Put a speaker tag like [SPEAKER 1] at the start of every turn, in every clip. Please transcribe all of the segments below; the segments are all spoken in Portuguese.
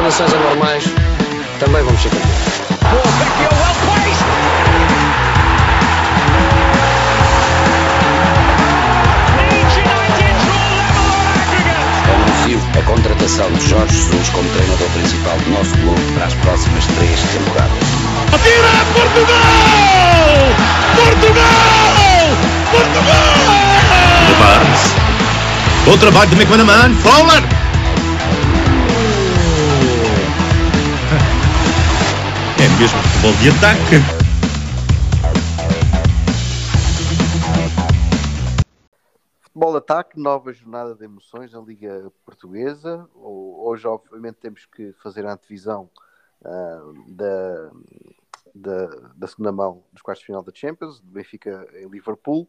[SPEAKER 1] condições anormais, também vamos ser campeões.
[SPEAKER 2] Anuncio a contratação de Jorge Jesus como treinador principal do nosso clube para as próximas três temporadas.
[SPEAKER 3] Atira Portugal! Portugal! Portugal!
[SPEAKER 4] De Barnes. Bom trabalho de McManaman. Fowler! É mesmo futebol de ataque.
[SPEAKER 5] Futebol de ataque, nova jornada de emoções na Liga Portuguesa. Hoje, obviamente, temos que fazer a antevisão ah, da, da, da segunda mão dos quartos de final da Champions, do Benfica em Liverpool,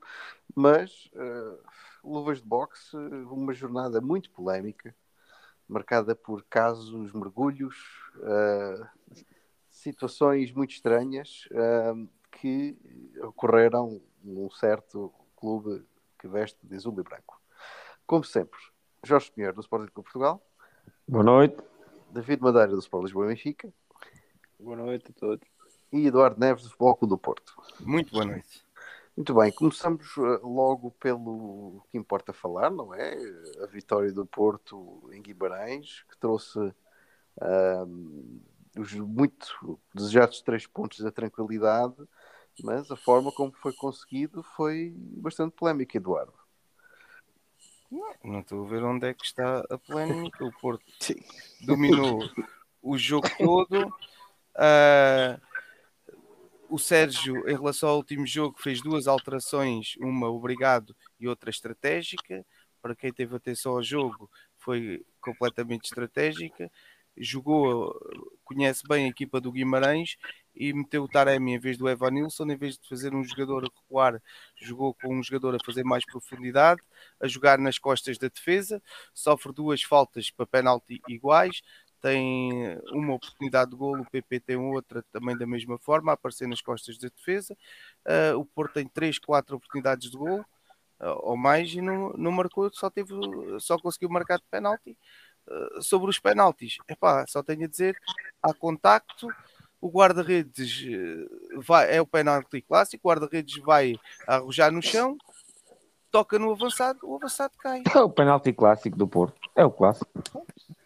[SPEAKER 5] mas ah, luvas de boxe, uma jornada muito polémica, marcada por casos, mergulhos, ah, situações muito estranhas que ocorreram num certo clube que veste de azul e branco. Como sempre, Jorge Pinheiro, do Sporting Clube Portugal,
[SPEAKER 6] Boa noite.
[SPEAKER 5] David Madeira, do Sport Lisboa e Benfica,
[SPEAKER 7] Boa noite a todos.
[SPEAKER 5] e Eduardo Neves, do Futebol Clube do Porto.
[SPEAKER 8] Muito boa noite.
[SPEAKER 5] Muito bem, começamos eh, logo pelo que importa falar, não é? A vitória do Porto em Guimarães, que trouxe ahm, os muito desejados três pontos da tranquilidade, mas a forma como foi conseguido foi bastante polémica, Eduardo.
[SPEAKER 8] Não estou a ver onde é que está a polémica. O Porto dominou o jogo todo. Ah, o Sérgio, em relação ao último jogo, fez duas alterações, uma obrigado e outra estratégica. Para quem teve atenção ao jogo, foi completamente estratégica. Jogou, conhece bem a equipa do Guimarães e meteu o Taremi em vez do Evanilson, em vez de fazer um jogador a recuar, jogou com um jogador a fazer mais profundidade, a jogar nas costas da defesa, sofre duas faltas para penalti iguais, tem uma oportunidade de golo, o PP tem outra também da mesma forma, a aparecer nas costas da defesa. Ah, o Porto tem três, quatro oportunidades de golo ah, ou mais e não, não marcou, só, teve, só conseguiu marcar de penalti. Ah, sobre os penaltis, epá, só tenho a dizer, há contacto, o guarda-redes eh, vai, é o penalti clássico, o guarda-redes vai arrojar no chão, toca no avançado, o avançado cai.
[SPEAKER 6] É o penalti clássico do Porto. É o clássico.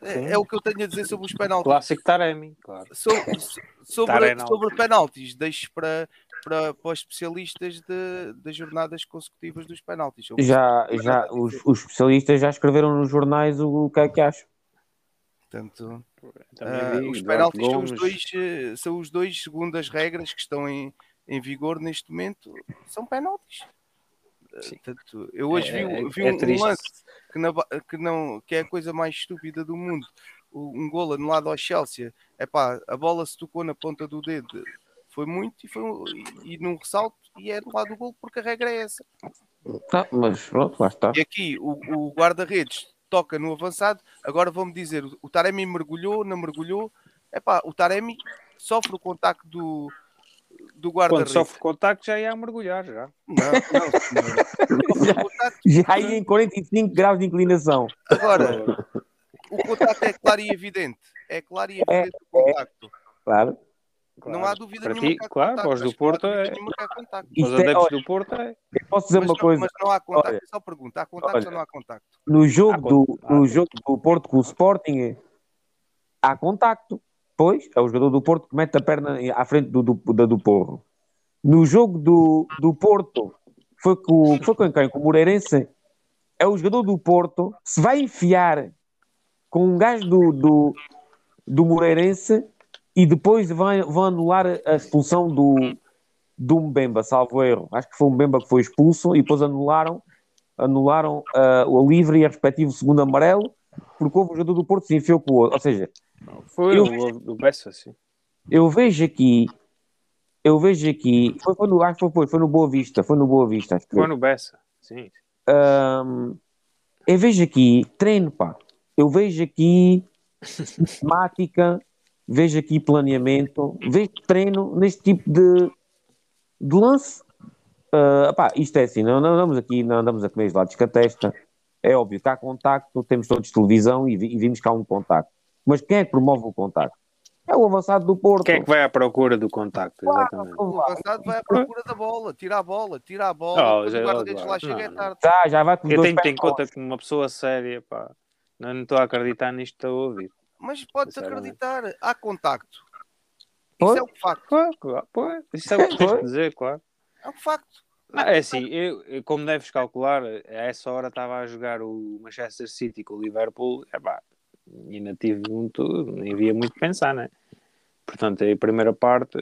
[SPEAKER 8] É, é o que eu tenho a dizer sobre os penaltis.
[SPEAKER 7] Clássico Taremi, claro.
[SPEAKER 8] So- so- sobre,
[SPEAKER 7] Tarenal.
[SPEAKER 8] sobre penaltis, deixo para, para, para os especialistas de, das jornadas consecutivas dos penaltis.
[SPEAKER 6] Já,
[SPEAKER 8] os
[SPEAKER 6] já, os, os especialistas já escreveram nos jornais o, o que é que acham.
[SPEAKER 8] Portanto,
[SPEAKER 7] vi,
[SPEAKER 8] os penaltis são os, dois, eh, são os dois, segundo as regras que estão em, em vigor neste momento, são penaltis. Ah,
[SPEAKER 7] Sim.
[SPEAKER 8] Portanto, eu hoje
[SPEAKER 7] É-
[SPEAKER 8] vi,
[SPEAKER 7] é-
[SPEAKER 8] vi
[SPEAKER 7] é
[SPEAKER 8] um, um
[SPEAKER 7] triste.
[SPEAKER 8] lance que, na que, não, que é a coisa mais estúpida do mundo. Um gol anulado ao Chelsea. Epá, a bola se tocou na ponta do dedo. Foi muito e, foi, e, e num ressalto e é anulado o gol porque a regra é essa.
[SPEAKER 6] Tá, mas pronto, lá está.
[SPEAKER 8] E aqui o, o guarda-redes toca no avançado. Agora vão-me dizer: o Taremi mergulhou, não mergulhou. Epá, o Taremi sofre o contacto do, do
[SPEAKER 7] Quando
[SPEAKER 8] guarda-redes.
[SPEAKER 7] sofre contacto já ia a mergulhar já.
[SPEAKER 8] Não, não, contacto.
[SPEAKER 6] Já aí em 45 graus de inclinação.
[SPEAKER 8] Agora, o contacto é claro e evidente. É claro e evidente o contacto.
[SPEAKER 6] Claro.
[SPEAKER 8] Não há dúvida
[SPEAKER 7] Para
[SPEAKER 8] nenhuma
[SPEAKER 7] ti, claro,
[SPEAKER 8] contacto.
[SPEAKER 7] para os do Porto é-
[SPEAKER 8] contacto.
[SPEAKER 7] Os
[SPEAKER 6] é,
[SPEAKER 7] adeptos
[SPEAKER 6] olha,
[SPEAKER 7] do Porto é.
[SPEAKER 6] posso dizer
[SPEAKER 8] Mas
[SPEAKER 6] uma
[SPEAKER 8] não,
[SPEAKER 6] coisa.
[SPEAKER 8] mas não há contacto,
[SPEAKER 6] Olha.
[SPEAKER 8] é só pergunta. Há contacto
[SPEAKER 6] Olha.
[SPEAKER 8] ou não há contacto?
[SPEAKER 6] No jogo,
[SPEAKER 7] Há
[SPEAKER 6] do,
[SPEAKER 7] con- há
[SPEAKER 6] no jogo do Porto com o Sporting, há contacto. Pois, é o jogador do Porto que mete a perna à frente do, do, da- do Porro. No jogo do, do Porto, foi com, foi com quem? Com o Moreirense. É o jogador do Porto que se vai enfiar com um gajo do, do, do Moreirense e depois vai, vão anular a expulsão do, do Mbemba, salvo erro. Acho que foi o Mbemba que foi expulso e depois anularam anularam ah, o livre e a respectivo segundo amarelo, porque houve um jogador do Porto se enfiou com o outro. Ou seja,
[SPEAKER 7] Foi
[SPEAKER 6] Eu-
[SPEAKER 7] o do Bessa, sim.
[SPEAKER 6] eu vejo aqui, eu vejo aqui, foi, foi no, acho que foi, foi no Boa Vista, foi no Boa Vista, acho que
[SPEAKER 7] Foi no Bessa, sim.
[SPEAKER 6] Ahm, eu vejo aqui treino, pá. Eu vejo aqui sistemática, vejo aqui planeamento, vejo treino neste tipo de, de lance. Ah, pá, isto é assim, não, não andamos aqui, não andamos a comer gelados com a testa. É óbvio que há contacto, temos todos televisão e, vi- e vimos que há um contacto. Mas quem é que promove o contacto? É o avançado do Porto.
[SPEAKER 7] Quem é que vai à procura do contacto? Exatamente.
[SPEAKER 8] O avançado vai à procura da bola, tira a bola, tira a bola,
[SPEAKER 7] Oh, já-
[SPEAKER 8] o guarda-redes lá
[SPEAKER 7] não,
[SPEAKER 8] chega é
[SPEAKER 7] não.
[SPEAKER 8] tarde.
[SPEAKER 6] Já, já vai
[SPEAKER 7] Eu tenho que ter em conta que uma pessoa séria, pá, não não estou a acreditar nisto que estou a ouvir.
[SPEAKER 8] Mas
[SPEAKER 7] Sinceramente.
[SPEAKER 8] acreditar, há contacto. Isso é um facto.
[SPEAKER 7] Claro, claro, pois, isso é o que tens de dizer, claro.
[SPEAKER 8] É um facto.
[SPEAKER 7] Não, é assim, eu, como deves calcular, a essa hora estava a jogar o Manchester City com o Liverpool, é pá, ainda tive muito, nem havia muito que pensar, né? Portanto, a primeira parte,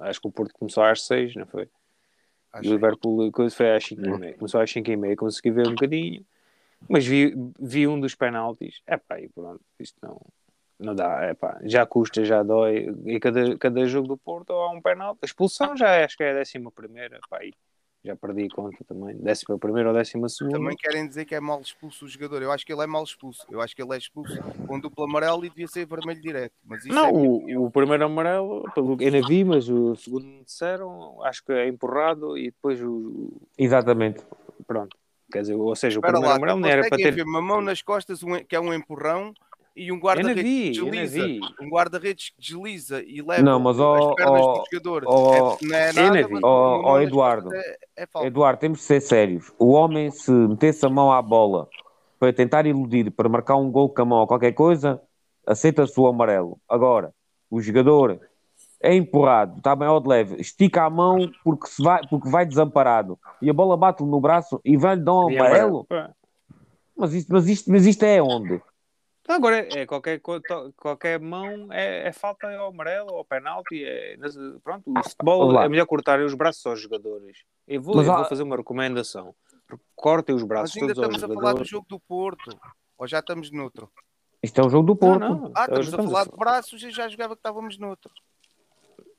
[SPEAKER 7] acho que o Porto começou às seis, não foi?
[SPEAKER 8] Acho
[SPEAKER 7] o Liverpool foi às 5 e meia. Começou às 5 e meia, consegui ver um bocadinho, mas vi, vi um dos penaltis. É pá, e pronto, isto não, não dá. É pá, já custa, já dói. E cada, cada jogo do Porto há um penalti. A expulsão já acho que é a décima primeira. Pá, aí já perdi a conta também. Décima primeira ou décima segunda.
[SPEAKER 8] Também querem dizer que é mal expulso o jogador. Eu acho que ele é mal expulso. Eu acho que ele é expulso com duplo amarelo e devia ser vermelho direto. Mas isso
[SPEAKER 7] Não,
[SPEAKER 8] é
[SPEAKER 7] o, o primeiro amarelo, pelo que ainda vi, mas o segundo me disseram, acho que é empurrado e depois o.
[SPEAKER 6] Exatamente.
[SPEAKER 7] Pronto. Quer dizer, ou seja, o
[SPEAKER 8] Espera
[SPEAKER 7] primeiro
[SPEAKER 8] lá,
[SPEAKER 7] amarelo não era para ter.
[SPEAKER 8] uma mão nas costas, um- que é um empurrão, e um guarda-redes desliza. Um guarda-redes que desliza e leva
[SPEAKER 6] Não, mas, ó,
[SPEAKER 8] as pernas
[SPEAKER 6] ó,
[SPEAKER 8] do jogador.
[SPEAKER 6] ó,
[SPEAKER 8] é, não é
[SPEAKER 7] eu
[SPEAKER 8] nada,
[SPEAKER 7] não vi.
[SPEAKER 8] mas mão nas
[SPEAKER 6] Eduardo.
[SPEAKER 8] É, é.
[SPEAKER 6] Eduardo, temos de ser sérios. O homem, se metesse a mão à bola para tentar iludir, para marcar um gol com a mão ou qualquer coisa, aceita-se o amarelo. Agora, o jogador é empurrado, está bem ao de leve, estica a mão porque, se vai, porque vai desamparado e a bola bate-lhe no braço e vai-lhe dar um amarelo. Mas isto, mas, isto, mas isto é onde?
[SPEAKER 7] Agora, é, qualquer, co- to- qualquer mão é, é falta ao amarelo ou penalti. É, pronto, o futebol
[SPEAKER 6] Vamos lá.
[SPEAKER 7] é melhor cortarem os braços aos jogadores. Eu vou, eu vou fazer uma recomendação. Cortem os braços
[SPEAKER 8] ainda
[SPEAKER 7] todos aos
[SPEAKER 8] estamos a falar do
[SPEAKER 7] jogadores.
[SPEAKER 8] jogo do Porto. Ou já estamos noutro?
[SPEAKER 6] Isto é o jogo do
[SPEAKER 7] Não,
[SPEAKER 6] Porto.
[SPEAKER 7] não,
[SPEAKER 8] Ah,
[SPEAKER 7] hoje
[SPEAKER 8] estamos a falar de braços e já jogava que estávamos noutro.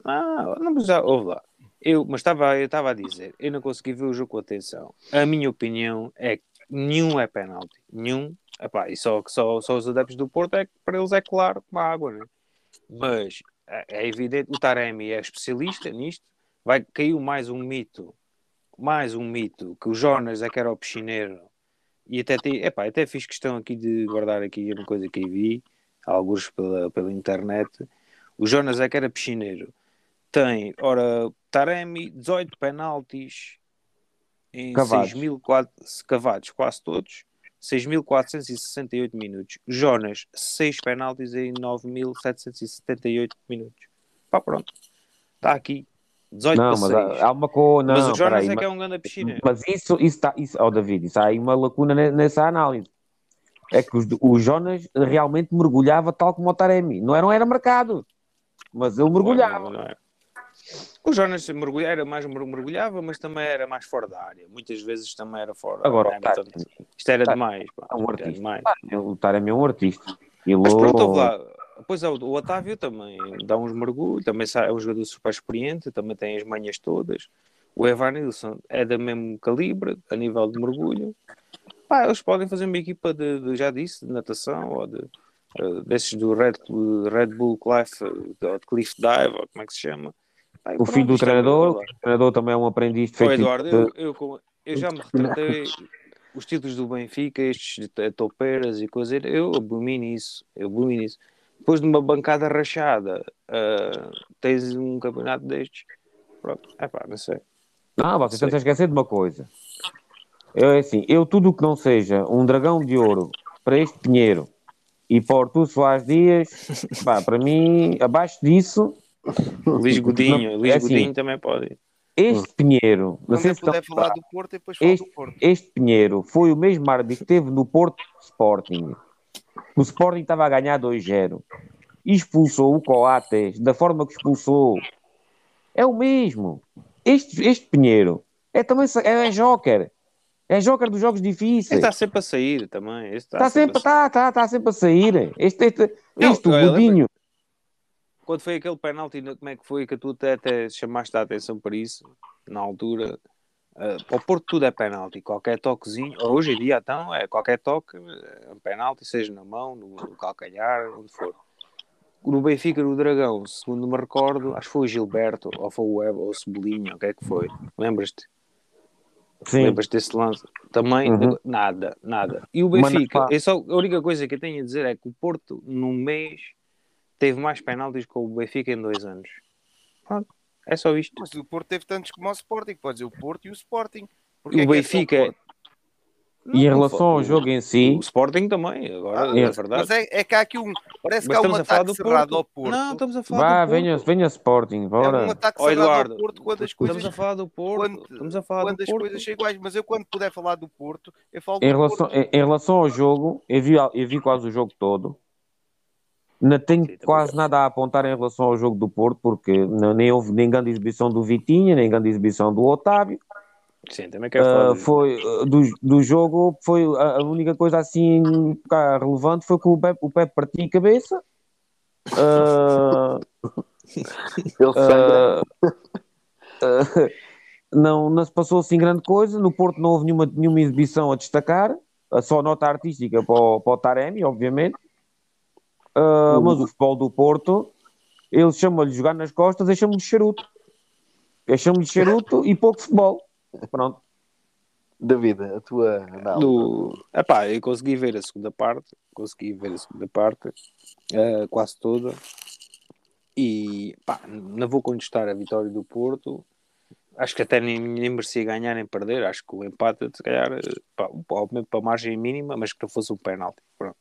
[SPEAKER 7] Ah, não, mas já, ouve lá. Eu, mas estava, eu estava a dizer, eu não consegui ver o jogo com atenção. A minha opinião é que nenhum é penalti. Nenhum. Epá, e só, só, só os adeptos do Porto é para eles é claro como a água, né? Mas é, é evidente, o Taremi é especialista nisto. Vai caiu mais um mito, mais um mito, que o Jonas é que era o piscineiro. E até, te, epá, até fiz questão aqui de guardar aqui uma coisa que vi, alguns pela, pela internet. O Jonas é que era piscineiro tem, ora, Taremi, 18 penaltis em
[SPEAKER 6] Cavados.
[SPEAKER 7] 6.004 cavados, quase todos, 6.468 minutos. Jonas, 6 penaltis em 9.778 minutos. Pá, pronto. Está aqui. 18
[SPEAKER 6] Não, mas
[SPEAKER 7] 6.
[SPEAKER 6] há, há uma coisa.
[SPEAKER 7] mas
[SPEAKER 6] Não,
[SPEAKER 7] o Jonas é que é um grande piscina.
[SPEAKER 6] Mas isso, isso está, isso, oh David, isso há aí uma lacuna ne- nessa análise. É que os- o Jonas realmente mergulhava tal como o Taremi. Não era, não era marcado, mas ele mergulhava.
[SPEAKER 7] Não é? O Jonas mergulha- era mais mer- mergulhava, mas também era mais fora da área. Muitas vezes também era fora.
[SPEAKER 6] Agora, o Taremi
[SPEAKER 7] Portanto, isto era
[SPEAKER 6] Tá.
[SPEAKER 7] demais. pá.
[SPEAKER 6] é um artista.
[SPEAKER 7] demais.
[SPEAKER 6] O Taremi é um artista. Ele-
[SPEAKER 7] Mas pronto, ouve lá. Pois é, o Otávio também dá uns mergulhos, também é um jogador super experiente, também tem as manhas todas. O Evanilson é do mesmo calibre, a nível de mergulho. Pá, eles podem fazer uma equipa de, de- já disse, de natação ou de, eh, desses do Red, Red Bull Cliff, Cliff Dive, ou como é que se chama. Pá,
[SPEAKER 6] O
[SPEAKER 7] pronto,
[SPEAKER 6] filho do
[SPEAKER 7] é
[SPEAKER 6] treinador, o treinador também é um aprendiz de feito.
[SPEAKER 7] Eduardo, eu, eu, com- eu já me retratei os títulos do Benfica, estes de topeiras e coisas, eu abomino isso, eu abomino isso. Depois de uma bancada rachada, ah, tens um campeonato destes, pronto, é pá, não sei.
[SPEAKER 6] Não, vocês estão a esquecer de uma coisa. Eu, é assim, eu tudo o que não seja um dragão de ouro para este Pinheiro e para o Artur Soares Dias, pá, para mim, abaixo disso,
[SPEAKER 7] Luís Godinho,
[SPEAKER 6] Não,
[SPEAKER 7] Luís
[SPEAKER 6] é assim,
[SPEAKER 7] Godinho também pode.
[SPEAKER 6] este Pinheiro, não sei se estão
[SPEAKER 8] puder falar do Porto e depois falo
[SPEAKER 6] este,
[SPEAKER 8] do Porto.
[SPEAKER 6] este Pinheiro foi o mesmo árbitro que esteve no Porto Sporting. O Sporting estava a ganhar 2-0 e expulsou o Coates da forma que expulsou. É o mesmo. Este, este Pinheiro é também é, é joker. É joker dos jogos
[SPEAKER 7] Ele
[SPEAKER 6] difíceis.
[SPEAKER 7] está sempre a sair também. Este
[SPEAKER 6] Está sempre,
[SPEAKER 7] a sair.
[SPEAKER 6] tá, tá, tá sempre a sair. Este, este,
[SPEAKER 7] Não,
[SPEAKER 6] este o Godinho.
[SPEAKER 7] Quando foi aquele penalti, como é que foi que tu até, até chamaste a atenção para isso, na altura? Uh, para o Porto tudo é penalti, qualquer toquezinho, hoje em dia então é qualquer toque, é um penalti, seja na mão, no, no calcanhar, onde for. No Benfica, no Dragão, segundo me recordo, acho que foi o Gilberto, ou foi o Evo, ou o Cebolinha, o que é que foi? Lembras-te?
[SPEAKER 6] Sim.
[SPEAKER 7] Lembras desse lance? Também,
[SPEAKER 6] Uhum.
[SPEAKER 7] nada, nada. E o Benfica,
[SPEAKER 6] pá.
[SPEAKER 7] é só, a única coisa que eu tenho a dizer é que o Porto, num mês, teve mais penaltis que o Benfica em dois anos. Pronto, é só isto.
[SPEAKER 8] Mas o Porto teve tantos como o Sporting. Pode dizer o Porto e o Sporting. Porque
[SPEAKER 7] E
[SPEAKER 8] é
[SPEAKER 7] o
[SPEAKER 8] é só
[SPEAKER 7] Benfica.
[SPEAKER 8] Porto?
[SPEAKER 6] E em relação ao jogo em si,
[SPEAKER 7] O Sporting também, agora,
[SPEAKER 8] Ah,
[SPEAKER 7] é verdade.
[SPEAKER 8] Mas é, é que há aqui um. Parece
[SPEAKER 7] Mas
[SPEAKER 8] que há um
[SPEAKER 7] estamos a falar
[SPEAKER 8] ataque
[SPEAKER 7] do
[SPEAKER 8] cerrado
[SPEAKER 7] Porto.
[SPEAKER 8] ao Porto.
[SPEAKER 7] Não, estamos a falar
[SPEAKER 6] vá,
[SPEAKER 7] do Porto.
[SPEAKER 6] venha, venha Sporting,
[SPEAKER 8] É um
[SPEAKER 6] bora.
[SPEAKER 8] ataque
[SPEAKER 7] Ó,
[SPEAKER 8] cerrado
[SPEAKER 7] Eduardo,
[SPEAKER 8] ao Porto quando as coisas.
[SPEAKER 7] Estamos a falar do Porto.
[SPEAKER 8] quando-
[SPEAKER 7] estamos a falar
[SPEAKER 8] Quando
[SPEAKER 7] do
[SPEAKER 8] as
[SPEAKER 7] Porto.
[SPEAKER 8] coisas são iguais, mas eu quando puder falar do Porto, eu falo do
[SPEAKER 6] Em relação,
[SPEAKER 8] Porto.
[SPEAKER 6] em, em relação ao jogo, eu vi, eu vi quase o jogo todo. Não tenho
[SPEAKER 7] Sim,
[SPEAKER 6] quase nada a apontar em relação ao jogo do Porto, porque não- nem houve nem grande exibição do Vitinha, nem grande exibição do Otávio.
[SPEAKER 7] Sim, também quero falar
[SPEAKER 6] Ah,
[SPEAKER 7] do
[SPEAKER 6] foi, ah, do, do jogo, foi a, a única coisa assim cá, relevante foi que o Pepe, o Pepe partiu a cabeça.
[SPEAKER 5] Ele sangra.
[SPEAKER 6] ah, não, não se passou assim grande coisa. No Porto não houve nenhuma, nenhuma exibição a destacar, só nota artística para o, para o Taremi, obviamente. Ah, mas o futebol do Porto, eles chamam-lhe de jogar nas costas e chamam-lhe de charuto. Eles chamam-lhe de charuto e pouco futebol. Pronto.
[SPEAKER 5] David, a tua análise.
[SPEAKER 7] Epá, eu consegui ver a segunda parte, consegui ver a segunda parte, eh, quase toda, e pá, não vou contestar a vitória do Porto. Acho que até nem, nem merecia ganhar nem perder. Acho que o empate, se calhar, pá, obviamente para a margem mínima, mas que não fosse um penalti. Pronto.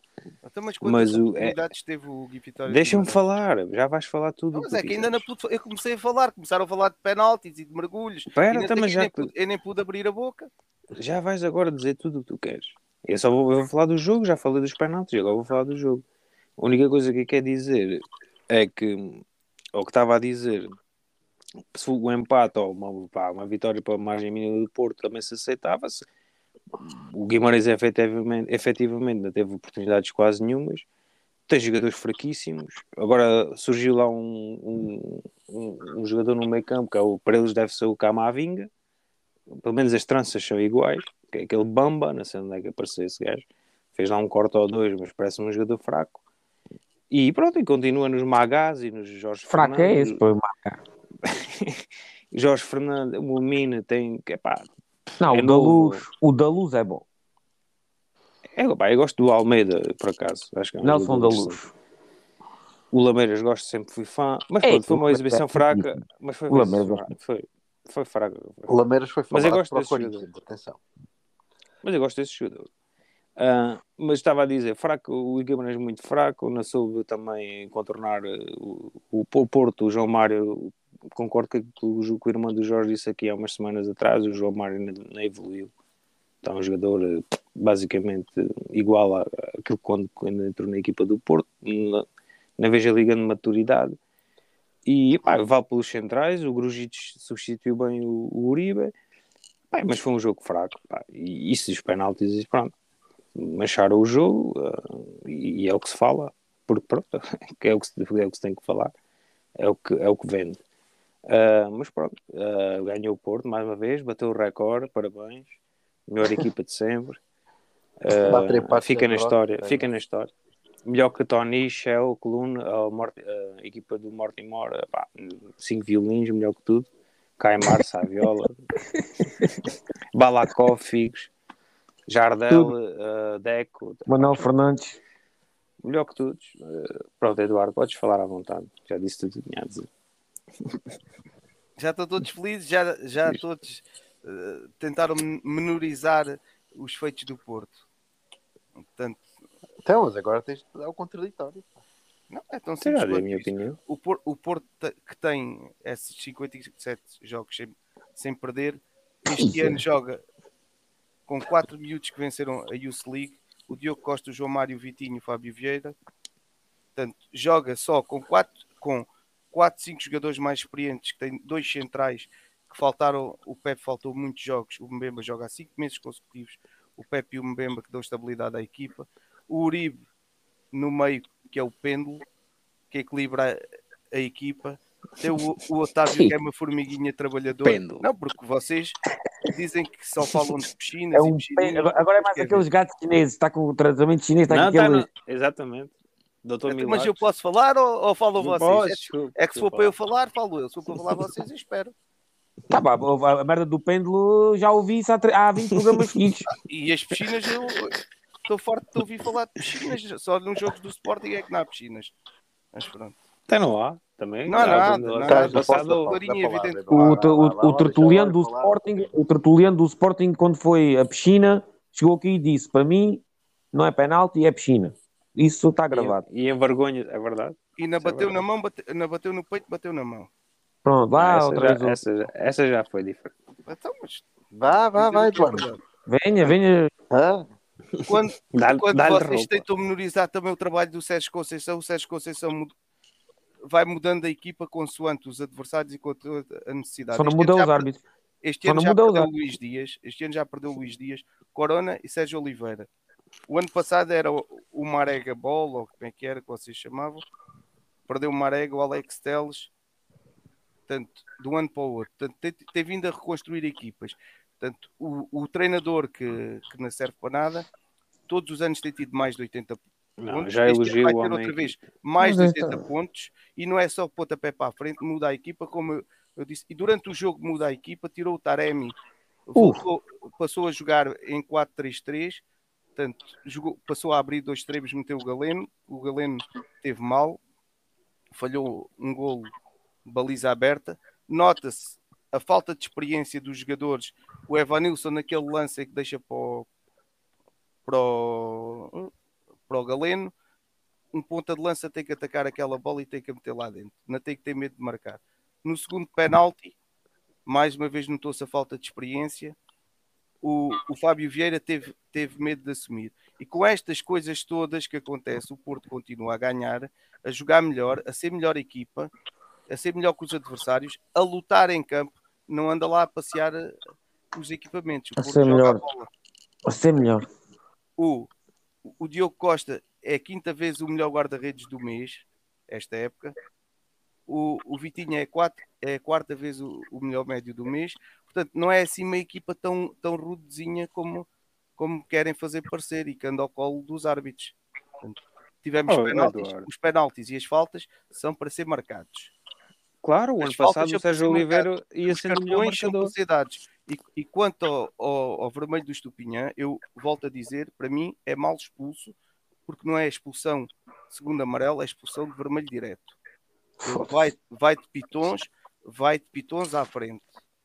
[SPEAKER 8] Mas
[SPEAKER 7] Mas o- é-
[SPEAKER 8] teve o Gui Vitória?
[SPEAKER 7] Deixa-me
[SPEAKER 8] de
[SPEAKER 7] falar, já vais falar tudo.
[SPEAKER 8] Não, mas é que ainda
[SPEAKER 7] quiseres.
[SPEAKER 8] pude. Eu comecei a falar, começaram a falar de penaltis e de mergulhos. E não
[SPEAKER 7] então, mas já,
[SPEAKER 8] nem pude- eu nem pude abrir a boca.
[SPEAKER 7] já vais agora dizer tudo o que tu queres. Eu só vou, eu vou falar do jogo, já falei dos penaltis, agora vou falar do jogo. A única coisa que eu quero dizer é que, ou que estava a dizer, se o empate ou uma, pá, uma vitória para a margem mínima do Porto também se aceitava, se o Guimarães efetivamente, efetivamente não teve oportunidades quase nenhumas, tem jogadores fraquíssimos. Agora surgiu lá um, um, um, um jogador no meio campo, que é o, para eles deve ser o Camavinga, pelo menos as tranças são iguais, que é aquele Bamba, não sei onde é que apareceu esse gajo, fez lá um corte ou dois, mas parece um jogador fraco. E pronto, e continua nos Magás e nos Jorge
[SPEAKER 6] Fraco é
[SPEAKER 7] Fernandes.
[SPEAKER 6] esse, pô.
[SPEAKER 7] Jorge Fernandes, o Mina tem que, pá,
[SPEAKER 6] Não,
[SPEAKER 7] É
[SPEAKER 6] o da luz, o da luz é bom.
[SPEAKER 7] é, pá, eu gosto do Almeida, por acaso. Acho que é um
[SPEAKER 6] Nelson da
[SPEAKER 7] jogador
[SPEAKER 6] luz.
[SPEAKER 7] O Lameiras gosto, sempre fui fã, mas
[SPEAKER 6] Ei,
[SPEAKER 7] pronto, foi uma exibição
[SPEAKER 6] Lameiras-
[SPEAKER 7] fraca, mas foi,
[SPEAKER 6] o Lameiras
[SPEAKER 7] fraca, foi, foi fraca.
[SPEAKER 5] O Lameiras foi
[SPEAKER 7] Mas eu gosto desse
[SPEAKER 5] Corinthians, atenção.
[SPEAKER 7] Mas eu gosto desse jogador. Ah, mas estava a dizer, fraco, o Guimarães muito fraco, não soube também contornar eh, o, o, o Porto, o João Mário, concordo com o que o irmão do Jorge disse aqui há umas semanas atrás, o João Mário não, evoluiu. Está um jogador eh, basicamente igual àquilo quando, quando entrou na equipa do Porto, não, não vejo a liga de maturidade. E pá, vale pelos centrais, o Grujic substituiu bem o, o Uribe, Pá, mas foi um jogo fraco. pá. E isso dos penaltis, pronto. Mancharam o jogo ah, e, e é o que se fala. Porque pronto, é o que, se, é o que se tem que falar. É o que, é o que vende. Ah, mas pronto, ah, ganhou o Porto mais uma vez, bateu o recorde, parabéns. Melhor equipa de sempre.
[SPEAKER 5] Empates
[SPEAKER 7] fica na história,
[SPEAKER 5] é.
[SPEAKER 7] fica na história. Melhor que Tony, Shell, Coluna, a, a equipa do Mortimor, pá, cinco violinos, melhor que tudo. Caimar, Saviola, Balakov, Figos, Jardel, eh, Deco,
[SPEAKER 6] Manuel Fernandes.
[SPEAKER 7] melhor que todos. Eh, pronto, Eduardo, podes falar à vontade. Já disse tudo o que tinha a dizer.
[SPEAKER 8] Já estão todos felizes, já, já todos eh, tentaram men- menorizar os feitos do Porto. Portanto,
[SPEAKER 5] Então, mas agora tens de dar o contraditório.
[SPEAKER 8] não é tão simples
[SPEAKER 7] dei a
[SPEAKER 8] quanto
[SPEAKER 7] minha opinião.
[SPEAKER 8] O Porto, o Porto que tem esses 57 jogos sem, sem perder, este ano joga com 4 miúdos que venceram a Youth League, o Diogo Costa, o João Mário, o Vitinho e o Fábio Vieira. Portanto, joga só com 4, com 4 5 jogadores mais experientes, que tem dois centrais que faltaram, o Pepe faltou muitos jogos, o Mbemba joga há 5 meses consecutivos, o Pepe e o Mbemba que dão estabilidade à equipa, o Uribe no meio, que é o pêndulo, que equilibra a, a equipa. Tem o, o Otávio, que é uma formiguinha trabalhadora.
[SPEAKER 7] Pêndulo.
[SPEAKER 8] Não, porque vocês dizem que só falam de piscinas
[SPEAKER 6] É
[SPEAKER 8] e
[SPEAKER 6] um,
[SPEAKER 8] piscininhas.
[SPEAKER 6] agora agora é mais aqueles gatos chineses, está com o tratamento chinês, está
[SPEAKER 7] Não,
[SPEAKER 6] com
[SPEAKER 7] tá
[SPEAKER 6] aquele.
[SPEAKER 7] no- Exatamente. Doutor
[SPEAKER 8] Então,
[SPEAKER 7] Milagres.
[SPEAKER 8] mas eu posso falar ou, ou falam vocês? É-
[SPEAKER 7] desculpa,
[SPEAKER 8] é que se for para eu falar, falo eu. Se for para falar vocês, eu espero.
[SPEAKER 6] Tá, pá, a, merda do pêndulo já ouvi isso há, tre- há 20 programas seguidos.
[SPEAKER 8] E as piscinas, eu estou farto de ouvir falar de piscinas. Só nos jogos do Sporting é que não há piscinas. Mas pronto.
[SPEAKER 7] Até não há, também.
[SPEAKER 8] Não há nada,
[SPEAKER 6] o tertuliano do Sporting, o tertuliano do Sporting, quando foi a piscina, chegou aqui e disse: para mim, não é penalti, é piscina. Isso está gravado.
[SPEAKER 7] E, e envergonha, é verdade.
[SPEAKER 8] E na
[SPEAKER 7] é
[SPEAKER 8] bateu na
[SPEAKER 7] verdade.
[SPEAKER 8] mão, bate, na bateu no peito, bateu na mão.
[SPEAKER 6] Pronto, lá
[SPEAKER 7] essa,
[SPEAKER 6] outra
[SPEAKER 7] já,
[SPEAKER 6] vez.
[SPEAKER 7] essa, já, essa já foi diferente.
[SPEAKER 8] Então, mas
[SPEAKER 5] Vá, vá, vai, Eduardo.
[SPEAKER 6] Venha, venha.
[SPEAKER 5] Hã?
[SPEAKER 8] quando,
[SPEAKER 7] Dá-lhe
[SPEAKER 8] quando
[SPEAKER 7] dá-lhe
[SPEAKER 8] vocês
[SPEAKER 7] roupa.
[SPEAKER 8] tentam menorizar também o trabalho do Sérgio Conceição, o Sérgio Conceição mud- vai mudando a equipa consoante os adversários e consoante a necessidade.
[SPEAKER 6] Só não muda os árbitros.
[SPEAKER 8] Este ano
[SPEAKER 6] não
[SPEAKER 8] já
[SPEAKER 6] muda
[SPEAKER 8] perdeu. Luís Dias. Este ano já perdeu o Luís Dias, Corona e Sérgio Oliveira. O ano passado era o, o Marega Bola, ou como é que era que vocês chamavam. Perdeu o Marega, o Alex Teles. Portanto, de um ano para o outro. Portanto, tem, tem vindo a reconstruir equipas. Portanto, o, o treinador que, que não serve para nada, todos os anos tem tido mais de 80
[SPEAKER 7] Não,
[SPEAKER 8] pontos.
[SPEAKER 7] já elogio
[SPEAKER 8] vai
[SPEAKER 7] o
[SPEAKER 8] ter
[SPEAKER 7] homem.
[SPEAKER 8] outra
[SPEAKER 7] aqui.
[SPEAKER 8] vez mais de
[SPEAKER 6] Mas
[SPEAKER 8] 80
[SPEAKER 6] então-
[SPEAKER 8] pontos e não é só pontapé para a frente, muda a equipa, como eu, eu disse. E durante o jogo muda a equipa, tirou o Taremi, voltou, passou a jogar em 4-3-3, portanto, jogou, passou a abrir dois extremos, meteu o Galeno, o Galeno teve mal, falhou um golo baliza aberta. Nota-se a falta de experiência dos jogadores. O Evanilson naquele lance é que deixa para o, para o, para o Galeno. Um ponta de lança tem que atacar aquela bola e tem que meter lá dentro. Não tem que ter medo de marcar. No segundo penalti, mais uma vez notou-se a falta de experiência. O, o Fábio Vieira teve, teve medo de assumir. E com estas coisas todas que acontecem, o Porto continua a ganhar, a jogar melhor, a ser melhor equipa, a ser melhor que os adversários, a lutar em campo, não anda lá a passear eh, os equipamentos. O
[SPEAKER 6] A
[SPEAKER 8] Porto
[SPEAKER 6] ser melhor.
[SPEAKER 8] a.
[SPEAKER 6] A ser melhor.
[SPEAKER 8] O, o Diogo Costa é a quinta vez o melhor guarda-redes do mês, esta época. O, o Vitinho é, quatro, é a quarta vez o, o melhor médio do mês. Portanto, não é assim uma equipa tão, tão rudezinha como, como querem fazer parecer e que anda ao colo dos árbitros. Portanto, tivemos
[SPEAKER 7] Oh,
[SPEAKER 8] penaltis. Os penaltis e as faltas são para ser marcados.
[SPEAKER 7] Claro, o ano passado o Sérgio. Oliveira ia sendo melhor marcador.
[SPEAKER 8] E, e quanto ao, ao- ao vermelho do Estupinhã, eu volto a dizer, para mim é mal expulso, porque não é expulsão segundo amarelo, é expulsão de vermelho direto. Vai, vai de pitons, vai de pitons à frente.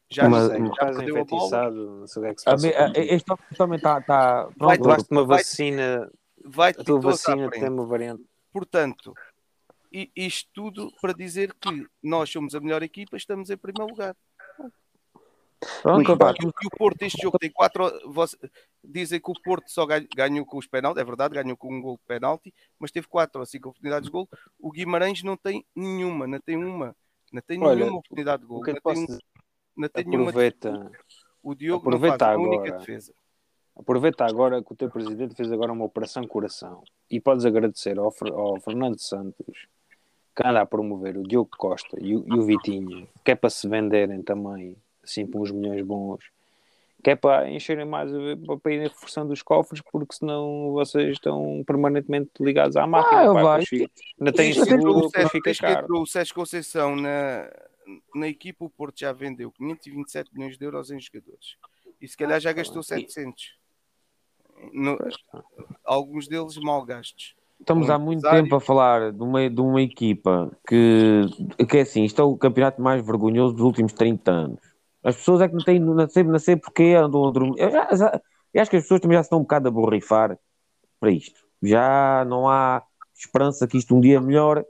[SPEAKER 8] Já,
[SPEAKER 6] Mas-
[SPEAKER 8] já
[SPEAKER 7] Estás
[SPEAKER 8] perdeu a bola,
[SPEAKER 7] enfeitiçado, não sei o que é que se
[SPEAKER 6] A
[SPEAKER 7] passa.
[SPEAKER 6] Este homem também está. Tá,
[SPEAKER 8] Vai-
[SPEAKER 6] pronto,
[SPEAKER 7] uma
[SPEAKER 8] vai-
[SPEAKER 7] vacina,
[SPEAKER 8] vai
[SPEAKER 7] a tua vacina tem uma variante.
[SPEAKER 8] Portanto, isto tudo para dizer que nós somos a melhor equipa, estamos em primeiro lugar.
[SPEAKER 6] pronto,
[SPEAKER 8] E, e o- Porto, este jogo tem quatro. você- dizem que o Porto só ganha- ganhou com os penaltis, é verdade, ganhou com um gol de penalti, mas teve quatro ou cinco oportunidades de gol. O Guimarães não tem nenhuma, não tem uma, não tem
[SPEAKER 7] Olha,
[SPEAKER 8] nenhuma oportunidade de gol.
[SPEAKER 7] O que eu
[SPEAKER 8] Não
[SPEAKER 7] te posso
[SPEAKER 8] tem,
[SPEAKER 7] dizer?
[SPEAKER 8] Não tem nenhuma.
[SPEAKER 7] Aproveita,
[SPEAKER 8] O Diogo
[SPEAKER 7] aproveita
[SPEAKER 8] não faz uma única
[SPEAKER 7] agora.
[SPEAKER 8] defesa.
[SPEAKER 7] aproveita agora que o teu presidente fez agora uma operação coração e podes agradecer ao, ao Fernando Santos que anda a promover o Diogo Costa e o, e o Vitinho, que é para se venderem também, assim, por uns milhões bons, que é para encherem mais, para irem reforçando os cofres, porque senão vocês estão permanentemente ligados à máquina.
[SPEAKER 6] Ah, vai.
[SPEAKER 7] Ainda tem
[SPEAKER 8] que
[SPEAKER 7] seguro,
[SPEAKER 8] Sérgio-
[SPEAKER 7] fica
[SPEAKER 8] que
[SPEAKER 7] caro.
[SPEAKER 8] o Sérgio Conceição na, na equipa, o Porto já vendeu 527 milhões de euros em jogadores. E se calhar já gastou 700. No- alguns deles mal gastos.
[SPEAKER 6] Estamos
[SPEAKER 8] um
[SPEAKER 6] há muito
[SPEAKER 8] empresário.
[SPEAKER 6] tempo a falar de uma, de uma equipa que, que é assim, isto é o campeonato mais vergonhoso dos últimos 30 anos. As pessoas é que não têm, não sei, não sei porque andam a dormir. Eu, já- já- eu acho que as pessoas também já estão um bocado a borrifar para isto. Já não há esperança que isto um dia melhore.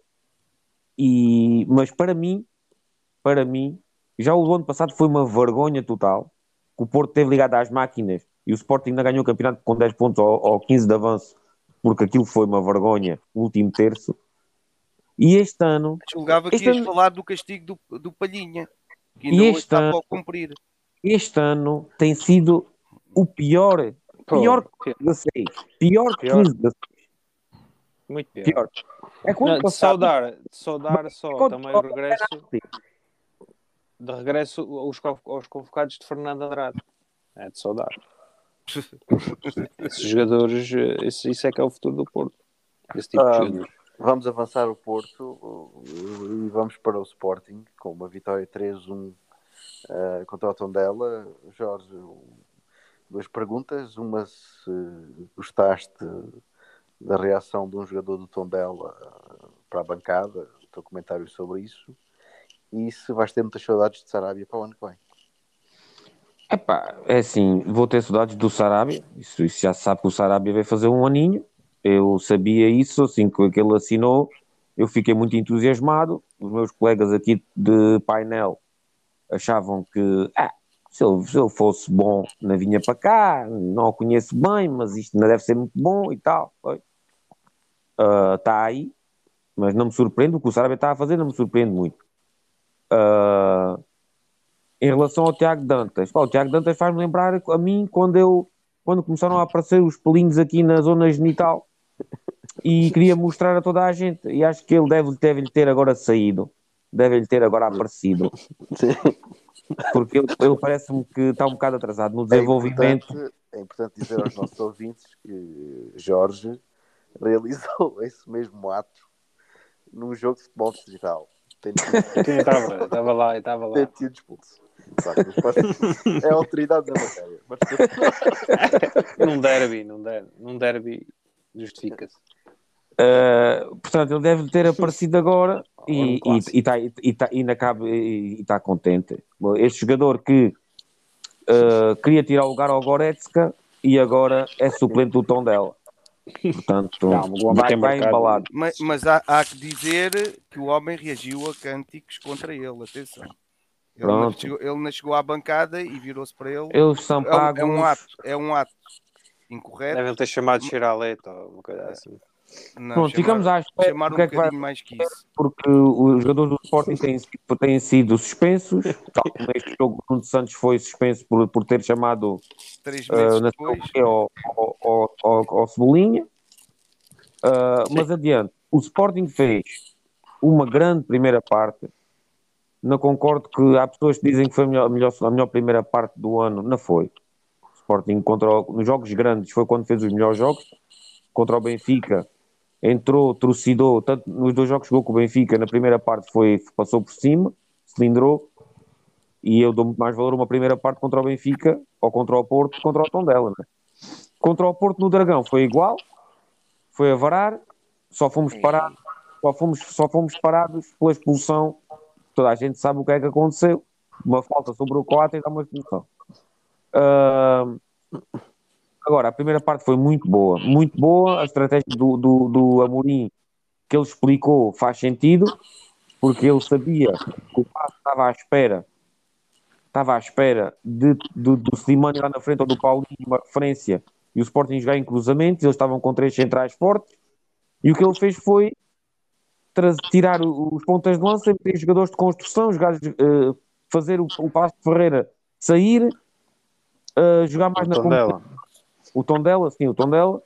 [SPEAKER 6] E, mas para mim, para mim, já o ano passado foi uma vergonha total. que O Porto teve ligado às máquinas e o Sporting ainda ganhou o campeonato com 10 pontos ou, ou 15 de avanço porque aquilo foi uma vergonha, o último terço. E este ano,
[SPEAKER 8] Julgava que
[SPEAKER 6] Este
[SPEAKER 8] ias
[SPEAKER 6] ano-
[SPEAKER 8] falar do castigo do, do Palhinha, que
[SPEAKER 6] E
[SPEAKER 8] ainda
[SPEAKER 6] este
[SPEAKER 8] está
[SPEAKER 6] ano-
[SPEAKER 8] cumprir.
[SPEAKER 6] este ano tem sido o pior,
[SPEAKER 7] Pô,
[SPEAKER 6] pior que 16, pior que
[SPEAKER 7] Pior.
[SPEAKER 6] 15 de 16,
[SPEAKER 7] muito pior.
[SPEAKER 6] pior. É quando
[SPEAKER 7] Não, de
[SPEAKER 6] passado-
[SPEAKER 7] saudar, de saudar só também o regresso,
[SPEAKER 6] penalti.
[SPEAKER 7] De regresso aos, aos convocados de Fernando Andrade. É de saudar. Esses jogadores, isso, isso é que é o futuro do Porto. Esse tipo de
[SPEAKER 5] Ah,
[SPEAKER 7] jogadores.
[SPEAKER 5] Vamos avançar o Porto uh, e vamos para o Sporting com uma vitória 3-1 eh, contra o Tondela. Jorge, duas perguntas. Uma, se gostaste da reação de um jogador do Tondela eh, para a bancada, o teu comentário sobre isso. E se vais ter muitas saudades de Sarabia para o ano que vem.
[SPEAKER 6] Epá, é assim, vou ter saudades do Sarabia. Isso, isso já sabe que o Sarabia vai fazer um aninho. Eu sabia isso, assim que ele assinou, eu fiquei muito entusiasmado. Os meus colegas aqui de painel achavam que ah, se, ele, se ele fosse bom, não vinha para cá, não o conheço bem, mas isto não deve ser muito bom e tal. Está aí, mas não me surpreende. O que o Sarabia está a fazer não me surpreende muito. Uh, em relação ao Tiago Dantas, pá, o Tiago Dantas faz-me lembrar a mim quando eu quando começaram a aparecer os pelinhos aqui na zona genital e queria mostrar a toda a gente. E acho que ele deve, deve lhe ter agora saído. Deve lhe ter agora aparecido. Porque ele, ele parece-me que está um bocado atrasado no desenvolvimento.
[SPEAKER 5] É importante, é importante dizer aos nossos ouvintes que Jorge realizou esse mesmo ato num jogo de futebol digital. Tem
[SPEAKER 7] Quem estava? Estava lá, estava lá.
[SPEAKER 5] tem sido expulso. Sabe, mas pode- É a autoridade da matéria. Mas
[SPEAKER 7] Num derby, num derby, num derby justifica-se.
[SPEAKER 6] Uh, portanto, ele deve ter aparecido agora e, e, e, tá, e, e, tá, ainda cabe e está contente. Este jogador que uh, queria tirar o lugar ao Goretzka e agora é suplente do tom dela. Portanto,
[SPEAKER 7] Calma, o homem
[SPEAKER 6] vai, embalado.
[SPEAKER 8] Mas, mas há, há que dizer que o homem reagiu a cânticos contra ele, atenção. Ele não, chegou, ele não chegou à bancada e virou-se para ele.
[SPEAKER 6] Eles são
[SPEAKER 8] É um,
[SPEAKER 6] pagos.
[SPEAKER 8] é um ato, é um ato incorreto.
[SPEAKER 7] Devem ter chamado de cheiralete ou uma coisa assim.
[SPEAKER 8] Não,
[SPEAKER 6] Pronto, ficamos à espera
[SPEAKER 8] chamar um
[SPEAKER 6] que é que vai
[SPEAKER 8] mais que isso.
[SPEAKER 6] porque os jogadores do Sporting têm, sido- têm sido suspensos, tal como este jogo o Bruno Santos foi suspenso por, por ter chamado
[SPEAKER 8] Três
[SPEAKER 6] uh,
[SPEAKER 8] meses
[SPEAKER 6] na
[SPEAKER 8] depois,
[SPEAKER 6] ao, ao, ao, ao, ao Cebolinha. Uh, mas adiante, o Sporting fez uma grande primeira parte. Não concordo que há pessoas que dizem que foi a melhor, a melhor, primeira parte do ano. Não foi. O Sporting contra nos jogos grandes foi quando fez os melhores jogos. Contra o Benfica entrou, trucidou, tanto nos dois jogos jogou com o Benfica, na primeira parte foi, passou por cima, cilindrou, e eu dou muito mais valor uma primeira parte contra o Benfica ou contra o Porto contra o Tondela, né? Contra o Porto no Dragão foi igual, foi a varar, só fomos parados, só fomos, só fomos parados pela expulsão. Toda a gente sabe o que é que aconteceu. Uma falta sobre o Coates e dá uma expulsão. Ahm, agora, a primeira parte foi muito boa, muito boa. A estratégia do, do, do Amorim que ele explicou faz sentido, porque ele sabia que o passo estava à espera estava à espera de, de- do Slimani lá na frente ou do Paulinho, uma referência, e o Sporting jogar em cruzamentos, eles estavam com três centrais fortes, e o que ele fez foi tirar os pontas de lança, meter jogadores de construção, jogar, eh, fazer o, o passo de Ferreira sair, eh, jogar mais
[SPEAKER 7] O
[SPEAKER 6] na. O tom dela, sim, o tom dela,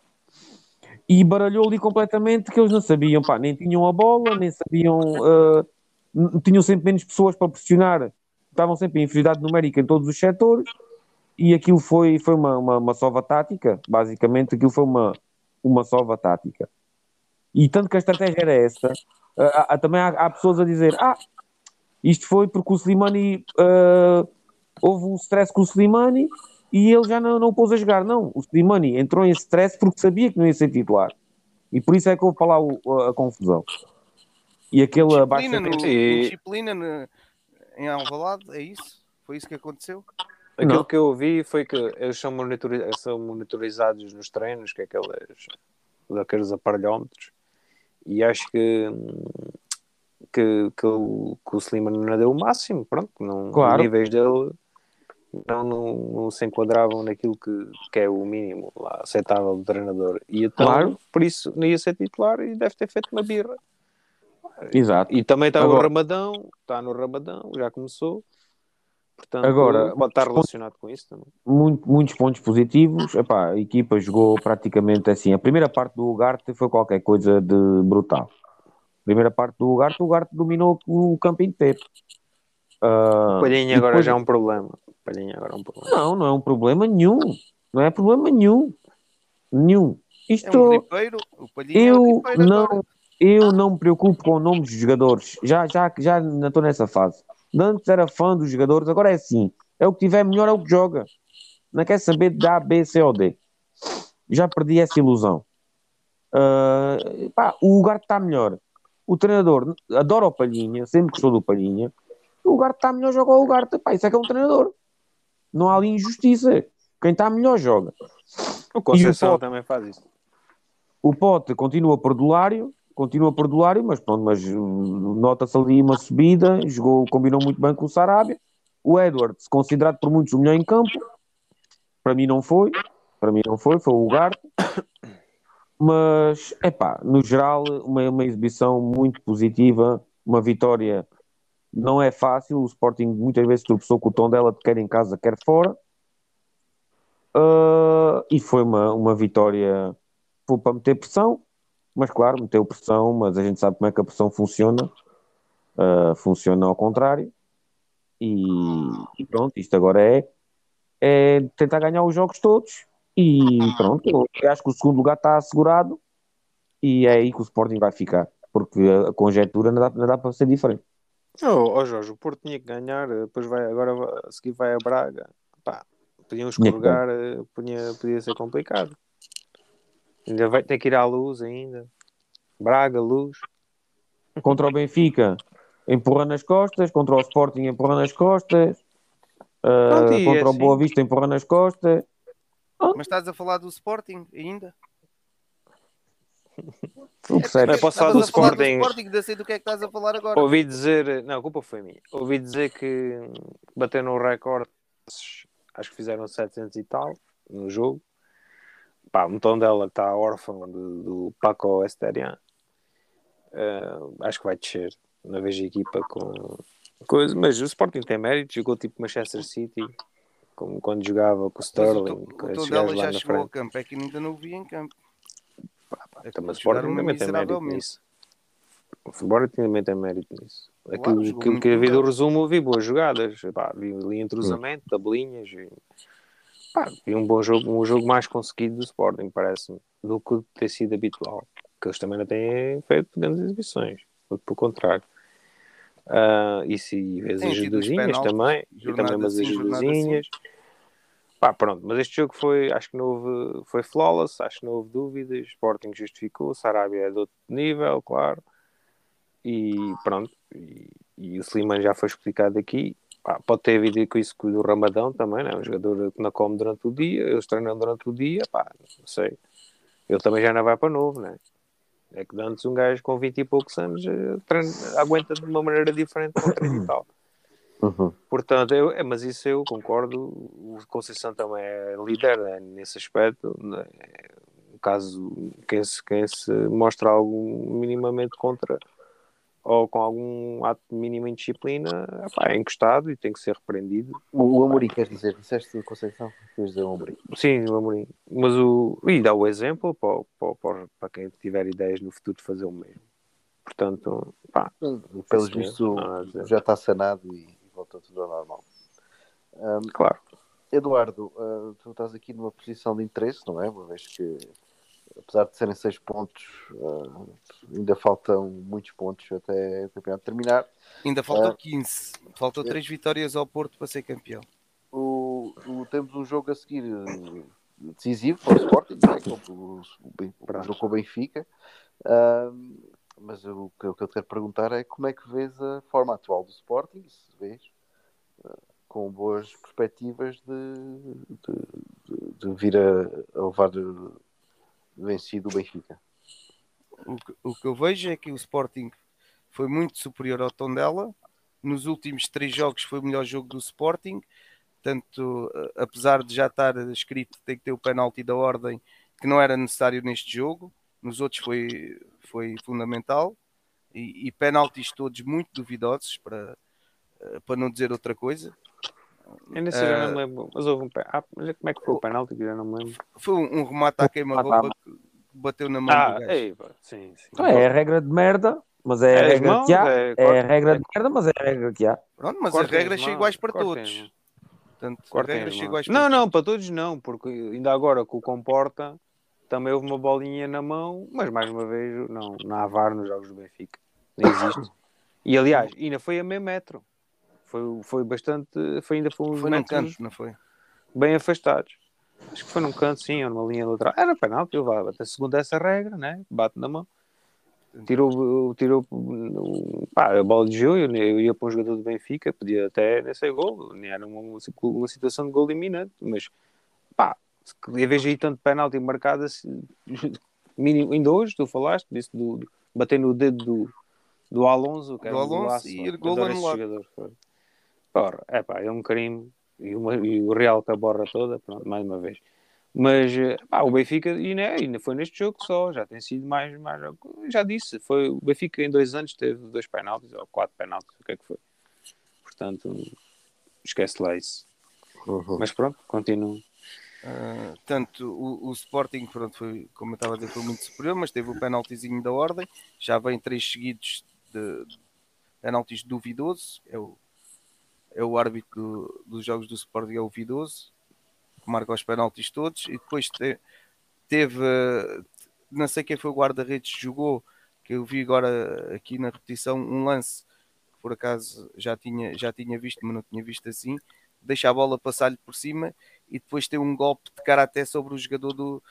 [SPEAKER 6] e baralhou ali completamente que eles não sabiam, pá, nem tinham a bola, nem sabiam, n- tinham sempre menos pessoas para pressionar, estavam sempre em inferioridade numérica em todos os setores, e aquilo foi, foi uma, uma, uma sova tática, basicamente aquilo foi uma, uma sova tática. E tanto que a estratégia era essa, ah, há- também há, há pessoas a dizer, ah, isto foi porque o Slimani, ah, houve um stress com o Slimani, e ele já não, não o pôs a jogar. Não, o Slimani entrou em stress porque sabia que não ia ser titular. E por isso é que houve para lá o- a, a confusão. E aquele
[SPEAKER 8] Disciplina, no,
[SPEAKER 7] E-
[SPEAKER 8] disciplina no- em Alvalade, é isso? Foi isso que aconteceu?
[SPEAKER 7] Aquilo
[SPEAKER 6] Não.
[SPEAKER 7] que eu ouvi foi que eles são, são monitorizados nos treinos, que é aqueles, daqueles aparelhómetros, e acho que, que, que, o, que o Slimani não deu o máximo, pronto, não,
[SPEAKER 6] Claro.
[SPEAKER 7] os níveis dele não, não, não se enquadravam naquilo que, que é o mínimo lá, aceitável do treinador. E então,
[SPEAKER 6] Claro.
[SPEAKER 7] por isso, não ia ser titular e deve ter feito uma birra.
[SPEAKER 6] Exato.
[SPEAKER 7] E também está o
[SPEAKER 6] Agora-
[SPEAKER 7] Ramadão, está no Ramadão, já começou. Portanto,
[SPEAKER 6] Agora,
[SPEAKER 7] pode estar relacionado com isso também.
[SPEAKER 6] Muito- muitos pontos positivos. Epá, a equipa jogou praticamente assim. A primeira parte do Ugarte foi qualquer coisa de brutal. A primeira parte do Ugarte, o Ugarte dominou o campo inteiro. Ah,
[SPEAKER 7] Palhinha
[SPEAKER 6] e
[SPEAKER 7] agora já é um problema. Palhinha agora é um problema.
[SPEAKER 6] Não, não é um problema nenhum. Não é problema nenhum. Nenhum.
[SPEAKER 8] É
[SPEAKER 6] Isto.
[SPEAKER 8] um ripeiro? O Palhinha é um
[SPEAKER 6] Eu
[SPEAKER 8] ripeiro agora.
[SPEAKER 6] não, eu não me preocupo com nomes de jogadores. Já, já, já não estou nessa fase. Antes era fã dos jogadores, agora é assim. É o que tiver melhor, é o que joga. Não quer saber de A, B, C ou D. Já perdi essa ilusão. Ah, pá, o Ugarte está melhor. O treinador adora o Palhinha, sempre gostou do Palhinha. O Ugarte está melhor, joga o Ugarte. Pá, isso é que é um treinador. Não há ali injustiça. Quem está melhor joga.
[SPEAKER 7] O Conceição
[SPEAKER 6] Pote?
[SPEAKER 7] também faz isso.
[SPEAKER 6] O Pote continua perdulário, continua perdulário, mas pronto, mas hum, nota-se ali uma subida, jogou, combinou muito bem com o Sarabia. O Edwards, considerado por muitos o melhor em campo, para mim não foi, para mim não foi, foi o Ugarte. Mas, é pá, no geral, uma, uma exibição muito positiva, uma vitória não é fácil, o Sporting muitas vezes tropeçou com o tom dela, quer em casa, quer fora. Ah, e foi uma, uma vitória para meter pressão, mas claro, meteu pressão, mas a gente sabe como é que a pressão funciona. Ah, funciona ao contrário. E, e pronto, isto agora é, é tentar ganhar os jogos todos. E pronto, eu acho que o segundo lugar está assegurado e é aí que o Sporting vai ficar, porque a conjectura não dá, não dá para ser diferente.
[SPEAKER 7] Oh, oh, Jorge, o Porto tinha que ganhar, depois vai, agora a seguir vai a Braga. Pá, podiam escorregar, eh, podia, podia ser complicado. Ainda vai ter que ir à luz ainda. Braga, luz.
[SPEAKER 6] Contra o Benfica, empurra nas costas, contra o Sporting, empurra nas costas,
[SPEAKER 7] Pronto, e
[SPEAKER 6] contra o
[SPEAKER 7] assim-
[SPEAKER 6] Boa Vista, empurra nas costas.
[SPEAKER 8] Mas estás a falar do Sporting ainda?
[SPEAKER 6] O que
[SPEAKER 7] posso falar do
[SPEAKER 8] a falar
[SPEAKER 7] Sporting.
[SPEAKER 8] do Sporting, não sei do que é que estás a falar agora.
[SPEAKER 7] Ouvi dizer, não, a culpa foi minha. Ouvi dizer que bateram o recorde, acho que fizeram 700 e tal no jogo. Pá, um tom dela está órfão do, do Paco Esterian. Eh, acho que vai descer. Não vejo a equipa com coisa, mas o Sporting tem mérito. Jogou tipo Manchester City, como quando jogava com o
[SPEAKER 8] Mas o
[SPEAKER 7] Sterling,
[SPEAKER 8] Tom- o
[SPEAKER 7] esses
[SPEAKER 8] Tondela
[SPEAKER 7] gajos lá
[SPEAKER 8] já chegou ao
[SPEAKER 7] frente.
[SPEAKER 8] campo, é que ainda não o vi em campo.
[SPEAKER 7] Então, mas o Sporting também tem mérito nisso. O Sporting também tem mérito nisso.
[SPEAKER 8] Claro,
[SPEAKER 7] Aquilo,
[SPEAKER 8] muito
[SPEAKER 7] que eu vi do resumo, eu vi boas jogadas. Pá, vi ali entrosamento, tabelinhas. E, pá, vi um bom jogo, um jogo mais conseguido do Sporting, parece-me, do que ter sido habitual. Que eles também não têm feito grandes exibições. Muito pelo contrário. Ah, e se vês as ajudazinhas também, e também umas ajudazinhas. Pá, pronto, mas este jogo foi, acho que não houve, foi flawless, acho que não houve dúvidas. Sporting justificou, Sarabia é de outro nível, claro. E pronto, e, e o Sliman já foi explicado aqui. Pá, pode ter havido com isso do Ramadão também, né? um jogador que não come durante o dia, eles treinam durante o dia, pá, não sei. Ele também já não vai para novo, né? É que antes um gajo com 20 e poucos anos eh, treina- aguenta de uma maneira diferente com 30 e tal.
[SPEAKER 5] Uhum.
[SPEAKER 7] Portanto, eu, é, mas isso eu concordo. O Conceição também é líder né, nesse aspecto. né, caso, quem se, quem se mostra algo minimamente contra ou com algum ato de mínima indisciplina epá, é encostado e tem que ser repreendido.
[SPEAKER 5] O, o Amorim, queres dizer? Disseste o Conceição? Queres dizer o Amorim?
[SPEAKER 7] Sim, o Amorim. Mas o. E dá o exemplo para, para, para, quem tiver ideias no futuro de fazer o mesmo. Portanto, pá,
[SPEAKER 5] Pelos vistos,
[SPEAKER 7] dizer.
[SPEAKER 5] já está sanado e, voltou tudo ao normal. Ahm,
[SPEAKER 7] claro.
[SPEAKER 5] Eduardo, ah, tu estás aqui numa posição de interesse, não é? Uma vez que, apesar de serem seis pontos, ah, ainda faltam muitos pontos até o campeonato terminar.
[SPEAKER 8] Ainda faltam
[SPEAKER 5] Ah.
[SPEAKER 8] 15. Faltam 3 vitórias ao Porto para ser campeão.
[SPEAKER 5] O, o- temos um jogo a seguir decisivo para o Sporting, não é? Com o, o, o jogo com o Benfica. Ahm, mas o que, o que eu te quero perguntar é como é que vês a forma atual do Sporting, se vês com boas perspectivas de, de, de- vir a, a levar vencido o Benfica.
[SPEAKER 8] O que, o que eu vejo é que o Sporting foi muito superior ao Tondela. Nos últimos três jogos foi o melhor jogo do Sporting. Portanto, eh, apesar de já estar escrito tem que ter o penalti da ordem, que não era necessário neste jogo, nos outros foi, foi fundamental. E, e penaltis todos muito duvidosos, para, eh, para não dizer outra coisa.
[SPEAKER 7] Eu nesse já
[SPEAKER 8] Ah.
[SPEAKER 7] não me lembro. Mas houve um pé. Ah, mas como é que foi o penalti? Que eu não me lembro.
[SPEAKER 8] Foi um, um remate à queima-roupa que bateu na mão
[SPEAKER 7] Ah,
[SPEAKER 8] do gajo.
[SPEAKER 7] ei, sim, sim.
[SPEAKER 6] Então, é a regra de merda, mas é a
[SPEAKER 7] É
[SPEAKER 6] regra
[SPEAKER 7] mãos,
[SPEAKER 6] que há.
[SPEAKER 7] é-
[SPEAKER 6] É, a regra de merda, mas é a regra que há.
[SPEAKER 8] Pronto, mas
[SPEAKER 7] Cortem
[SPEAKER 8] as regras
[SPEAKER 7] as
[SPEAKER 8] são iguais para
[SPEAKER 7] cortem
[SPEAKER 8] todos. Portanto,
[SPEAKER 7] Cortem
[SPEAKER 8] regras são iguais para
[SPEAKER 7] Não,
[SPEAKER 8] todos.
[SPEAKER 7] não, para todos não, porque ainda agora com o Comporta também houve uma bolinha na mão, mas mais uma vez não, não há VAR nos jogos do Benfica. Nem existe. E aliás, ainda foi a meio metro. Foi, foi bastante. Foi, ainda foi
[SPEAKER 8] Foi num canto, não foi?
[SPEAKER 7] bem afastados. Acho que foi num canto, sim, ou numa linha lateral. Era penalti, eu vá, até segundo essa regra, né? Bate na mão. Tirou, tirou pá, a bola de jogo, eu, eu ia para um jogador do Benfica, podia até nem ser gol, nem era uma, uma situação de gol iminente, mas pá, em vez de ir tanto penalti marcado assim, mínimo, ainda hoje tu falaste, disse do, do- bater no dedo do, do Alonso, que era
[SPEAKER 8] Do Alonso
[SPEAKER 7] golaço,
[SPEAKER 8] e
[SPEAKER 7] pá.
[SPEAKER 8] gol anulado.
[SPEAKER 7] Porra, é pá, é um crime e, uma- e o Real com a borra toda, pronto, mais uma vez. Mas pá, o Benfica e, né, ainda foi neste jogo só, já tem sido mais, mais. Já disse, foi, o Benfica em dois anos teve dois penaltis ou quatro penaltis, o que é que foi? Portanto, esquece lá isso.
[SPEAKER 5] Uhum.
[SPEAKER 7] Mas pronto, continuo.
[SPEAKER 8] Ah, tanto o, o Sporting, pronto, foi, como eu estava a dizer, foi muito superior, mas teve o penaltizinho da ordem. Já vem três seguidos de penaltis duvidosos. É o, é o árbitro do- dos jogos do Sporting, é o Vidoso, que marca os penaltis todos. E depois te- teve, não sei quem foi o guarda-redes que jogou, que eu vi agora aqui na repetição, um lance que por acaso já tinha, já tinha visto, mas não tinha visto assim. Deixa a bola passar-lhe por cima e depois tem um golpe de karaté sobre o jogador do,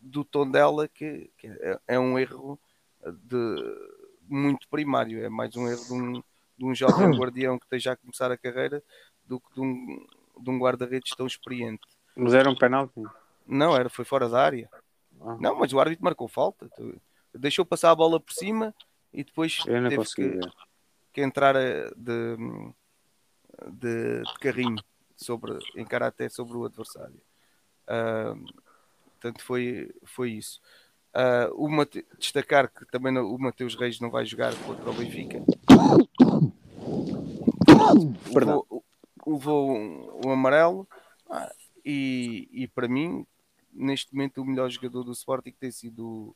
[SPEAKER 8] do Tondela que, que é, é um erro de muito primário, é mais um erro de um, de um jovem guardião que esteja a começar a carreira do que de um, de um guarda-redes tão experiente.
[SPEAKER 7] Mas era um penalti.
[SPEAKER 8] Não, era, foi fora da área.
[SPEAKER 7] Ah.
[SPEAKER 8] Não, mas o árbitro marcou falta. Deixou passar a bola por cima e depois
[SPEAKER 7] Eu não
[SPEAKER 8] teve que, que entrar eh, de, de, de carrinho sobre, em karaté sobre o adversário. Ah, portanto, foi, foi isso. O Mate- destacar que também o Mateus Reis não vai jogar contra o Benfica.
[SPEAKER 7] Perdão.
[SPEAKER 8] Levou, levou um, um amarelo ah, e, e para mim, neste momento, o melhor jogador do Sporting tem sido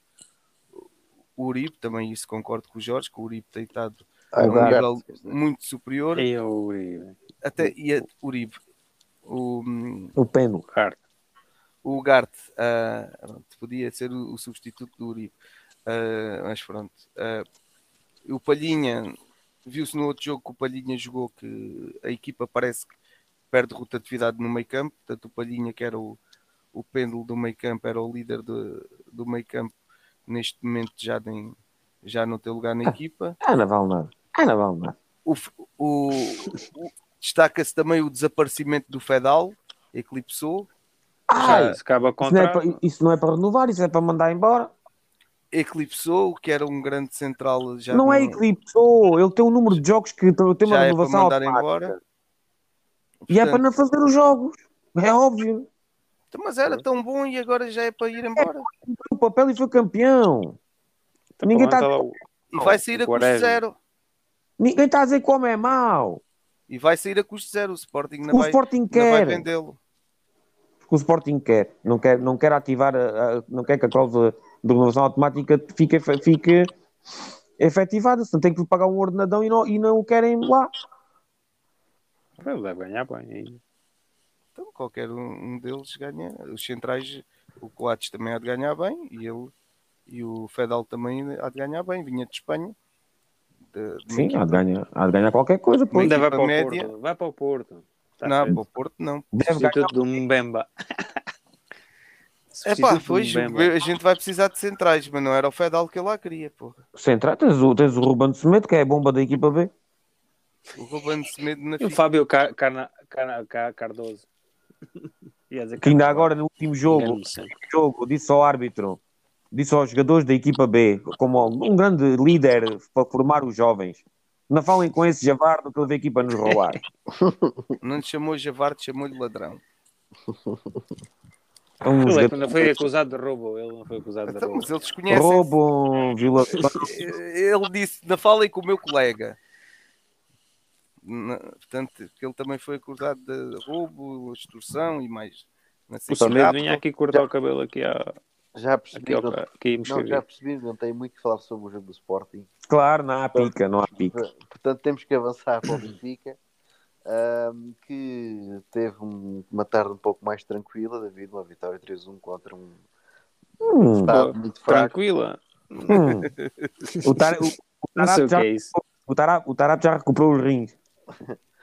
[SPEAKER 8] o- o Uribe. Também isso concordo com o Jorge, que o Uribe tem estado a um nível muito superior.
[SPEAKER 7] E o Uribe.
[SPEAKER 8] Até e a Uribe. O,
[SPEAKER 6] O peno.
[SPEAKER 8] O Gart pronto, podia ser o, o substituto do Uribe, Ah, mas pronto. Ah, o Palhinha viu-se no outro jogo que o Palhinha jogou que a equipa parece que perde rotatividade no meio campo. Portanto, o Palhinha, que era o, o pêndulo do meio campo, era o líder do, do meio campo, neste momento já, nem, já não tem lugar na equipa.
[SPEAKER 6] Ah, não vale nada. Ah, não vale nada.
[SPEAKER 8] O, o- o- Destaca-se também o desaparecimento do Fedal, eclipsou.
[SPEAKER 7] Ah,
[SPEAKER 8] Já-
[SPEAKER 7] isso acaba
[SPEAKER 6] Isso não, é
[SPEAKER 7] contra.
[SPEAKER 6] para, isso não é para renovar, isso é para mandar embora.
[SPEAKER 8] Eclipsou, que era um grande central já
[SPEAKER 6] não é eclipsou, ele tem um número de jogos que tem uma
[SPEAKER 8] já é para
[SPEAKER 6] renovação
[SPEAKER 8] mandar embora.
[SPEAKER 6] E é para
[SPEAKER 8] Portanto,
[SPEAKER 6] não fazer os jogos. É óbvio.
[SPEAKER 8] Mas era tão bom e agora já é para ir embora.
[SPEAKER 6] O papel e foi campeão. Ninguém está
[SPEAKER 7] Tá lá o-
[SPEAKER 8] E vai sair a custo zero.
[SPEAKER 6] ninguém tá a dizer como é mau.
[SPEAKER 8] E vai sair a custo zero. O Sporting não
[SPEAKER 6] O
[SPEAKER 8] vai,
[SPEAKER 6] Sporting
[SPEAKER 8] vai
[SPEAKER 6] quer.
[SPEAKER 8] vendê-lo.
[SPEAKER 6] O Sporting quer. Não quer, não quer ativar, a- a- não quer que a cláusula de renovação automática efe- fique efetivada. Senão tem que pagar um ordenadão e não, e não o querem lá.
[SPEAKER 7] Ele deve ganhar bem ainda.
[SPEAKER 8] Então qualquer um, deles ganha. Os centrais, o Coates também há de ganhar bem e ele e o Fedal também há de ganhar bem. Vinha de Espanha. De, de
[SPEAKER 6] Sim, há de ganhar, há de ganhar qualquer coisa. Pois.
[SPEAKER 7] Ainda vai para o
[SPEAKER 8] média.
[SPEAKER 7] Porto. Vai para o Porto. Tá
[SPEAKER 8] Não,
[SPEAKER 7] feito.
[SPEAKER 8] para o Porto não.
[SPEAKER 6] Deve ganhar.
[SPEAKER 7] Do Mbemba.
[SPEAKER 8] É pá, pois a gente vai precisar de centrais, mas não era o Fedal que eu lá queria, porra.
[SPEAKER 6] Central, tens o, tens o Ruben Semedo, que é a bomba da equipa B.
[SPEAKER 8] O Ruben Semedo na
[SPEAKER 7] E o. Fábio Car Carna- Car Car Cardoso.
[SPEAKER 6] Que ainda agora no último jogo, jogo disse ao árbitro, disse aos jogadores da equipa B, como um grande líder para formar os jovens. Não falem com esse javardo que ele veio aqui para nos roubar.
[SPEAKER 8] Não lhe chamou Javarde, chamou-lhe ladrão.
[SPEAKER 6] É um
[SPEAKER 7] Ele é
[SPEAKER 6] jogador
[SPEAKER 7] não foi acusado de roubo. Ele não foi acusado de
[SPEAKER 8] Então,
[SPEAKER 7] roubo.
[SPEAKER 8] mas eles conhecem.
[SPEAKER 6] roubo, violação.
[SPEAKER 8] Ele disse: não falem com o meu colega. Na- portanto, que ele também foi acusado de roubo, extorsão e mais. Não sei
[SPEAKER 7] O
[SPEAKER 8] se
[SPEAKER 7] Samedo
[SPEAKER 8] rapto.
[SPEAKER 7] vinha aqui cortar o cabelo aqui, à,
[SPEAKER 5] Já percebi,
[SPEAKER 7] aqui, ao,
[SPEAKER 5] não,
[SPEAKER 7] aqui a
[SPEAKER 5] não, já percebi, não tenho muito que falar sobre o jogo do Sporting.
[SPEAKER 6] Claro, não há pica, não há pica.
[SPEAKER 5] Portanto, temos que avançar para o Benfica, ahm, que teve um- uma tarde um pouco mais tranquila, devido a uma vitória 3-1 contra um
[SPEAKER 6] Hum,
[SPEAKER 5] estado muito fraco.
[SPEAKER 7] Tranquila.
[SPEAKER 6] hum. O, tar, o, o
[SPEAKER 7] Não sei
[SPEAKER 6] Tarap
[SPEAKER 7] o que
[SPEAKER 6] já,
[SPEAKER 7] é isso.
[SPEAKER 6] o, o já recuperou os rins.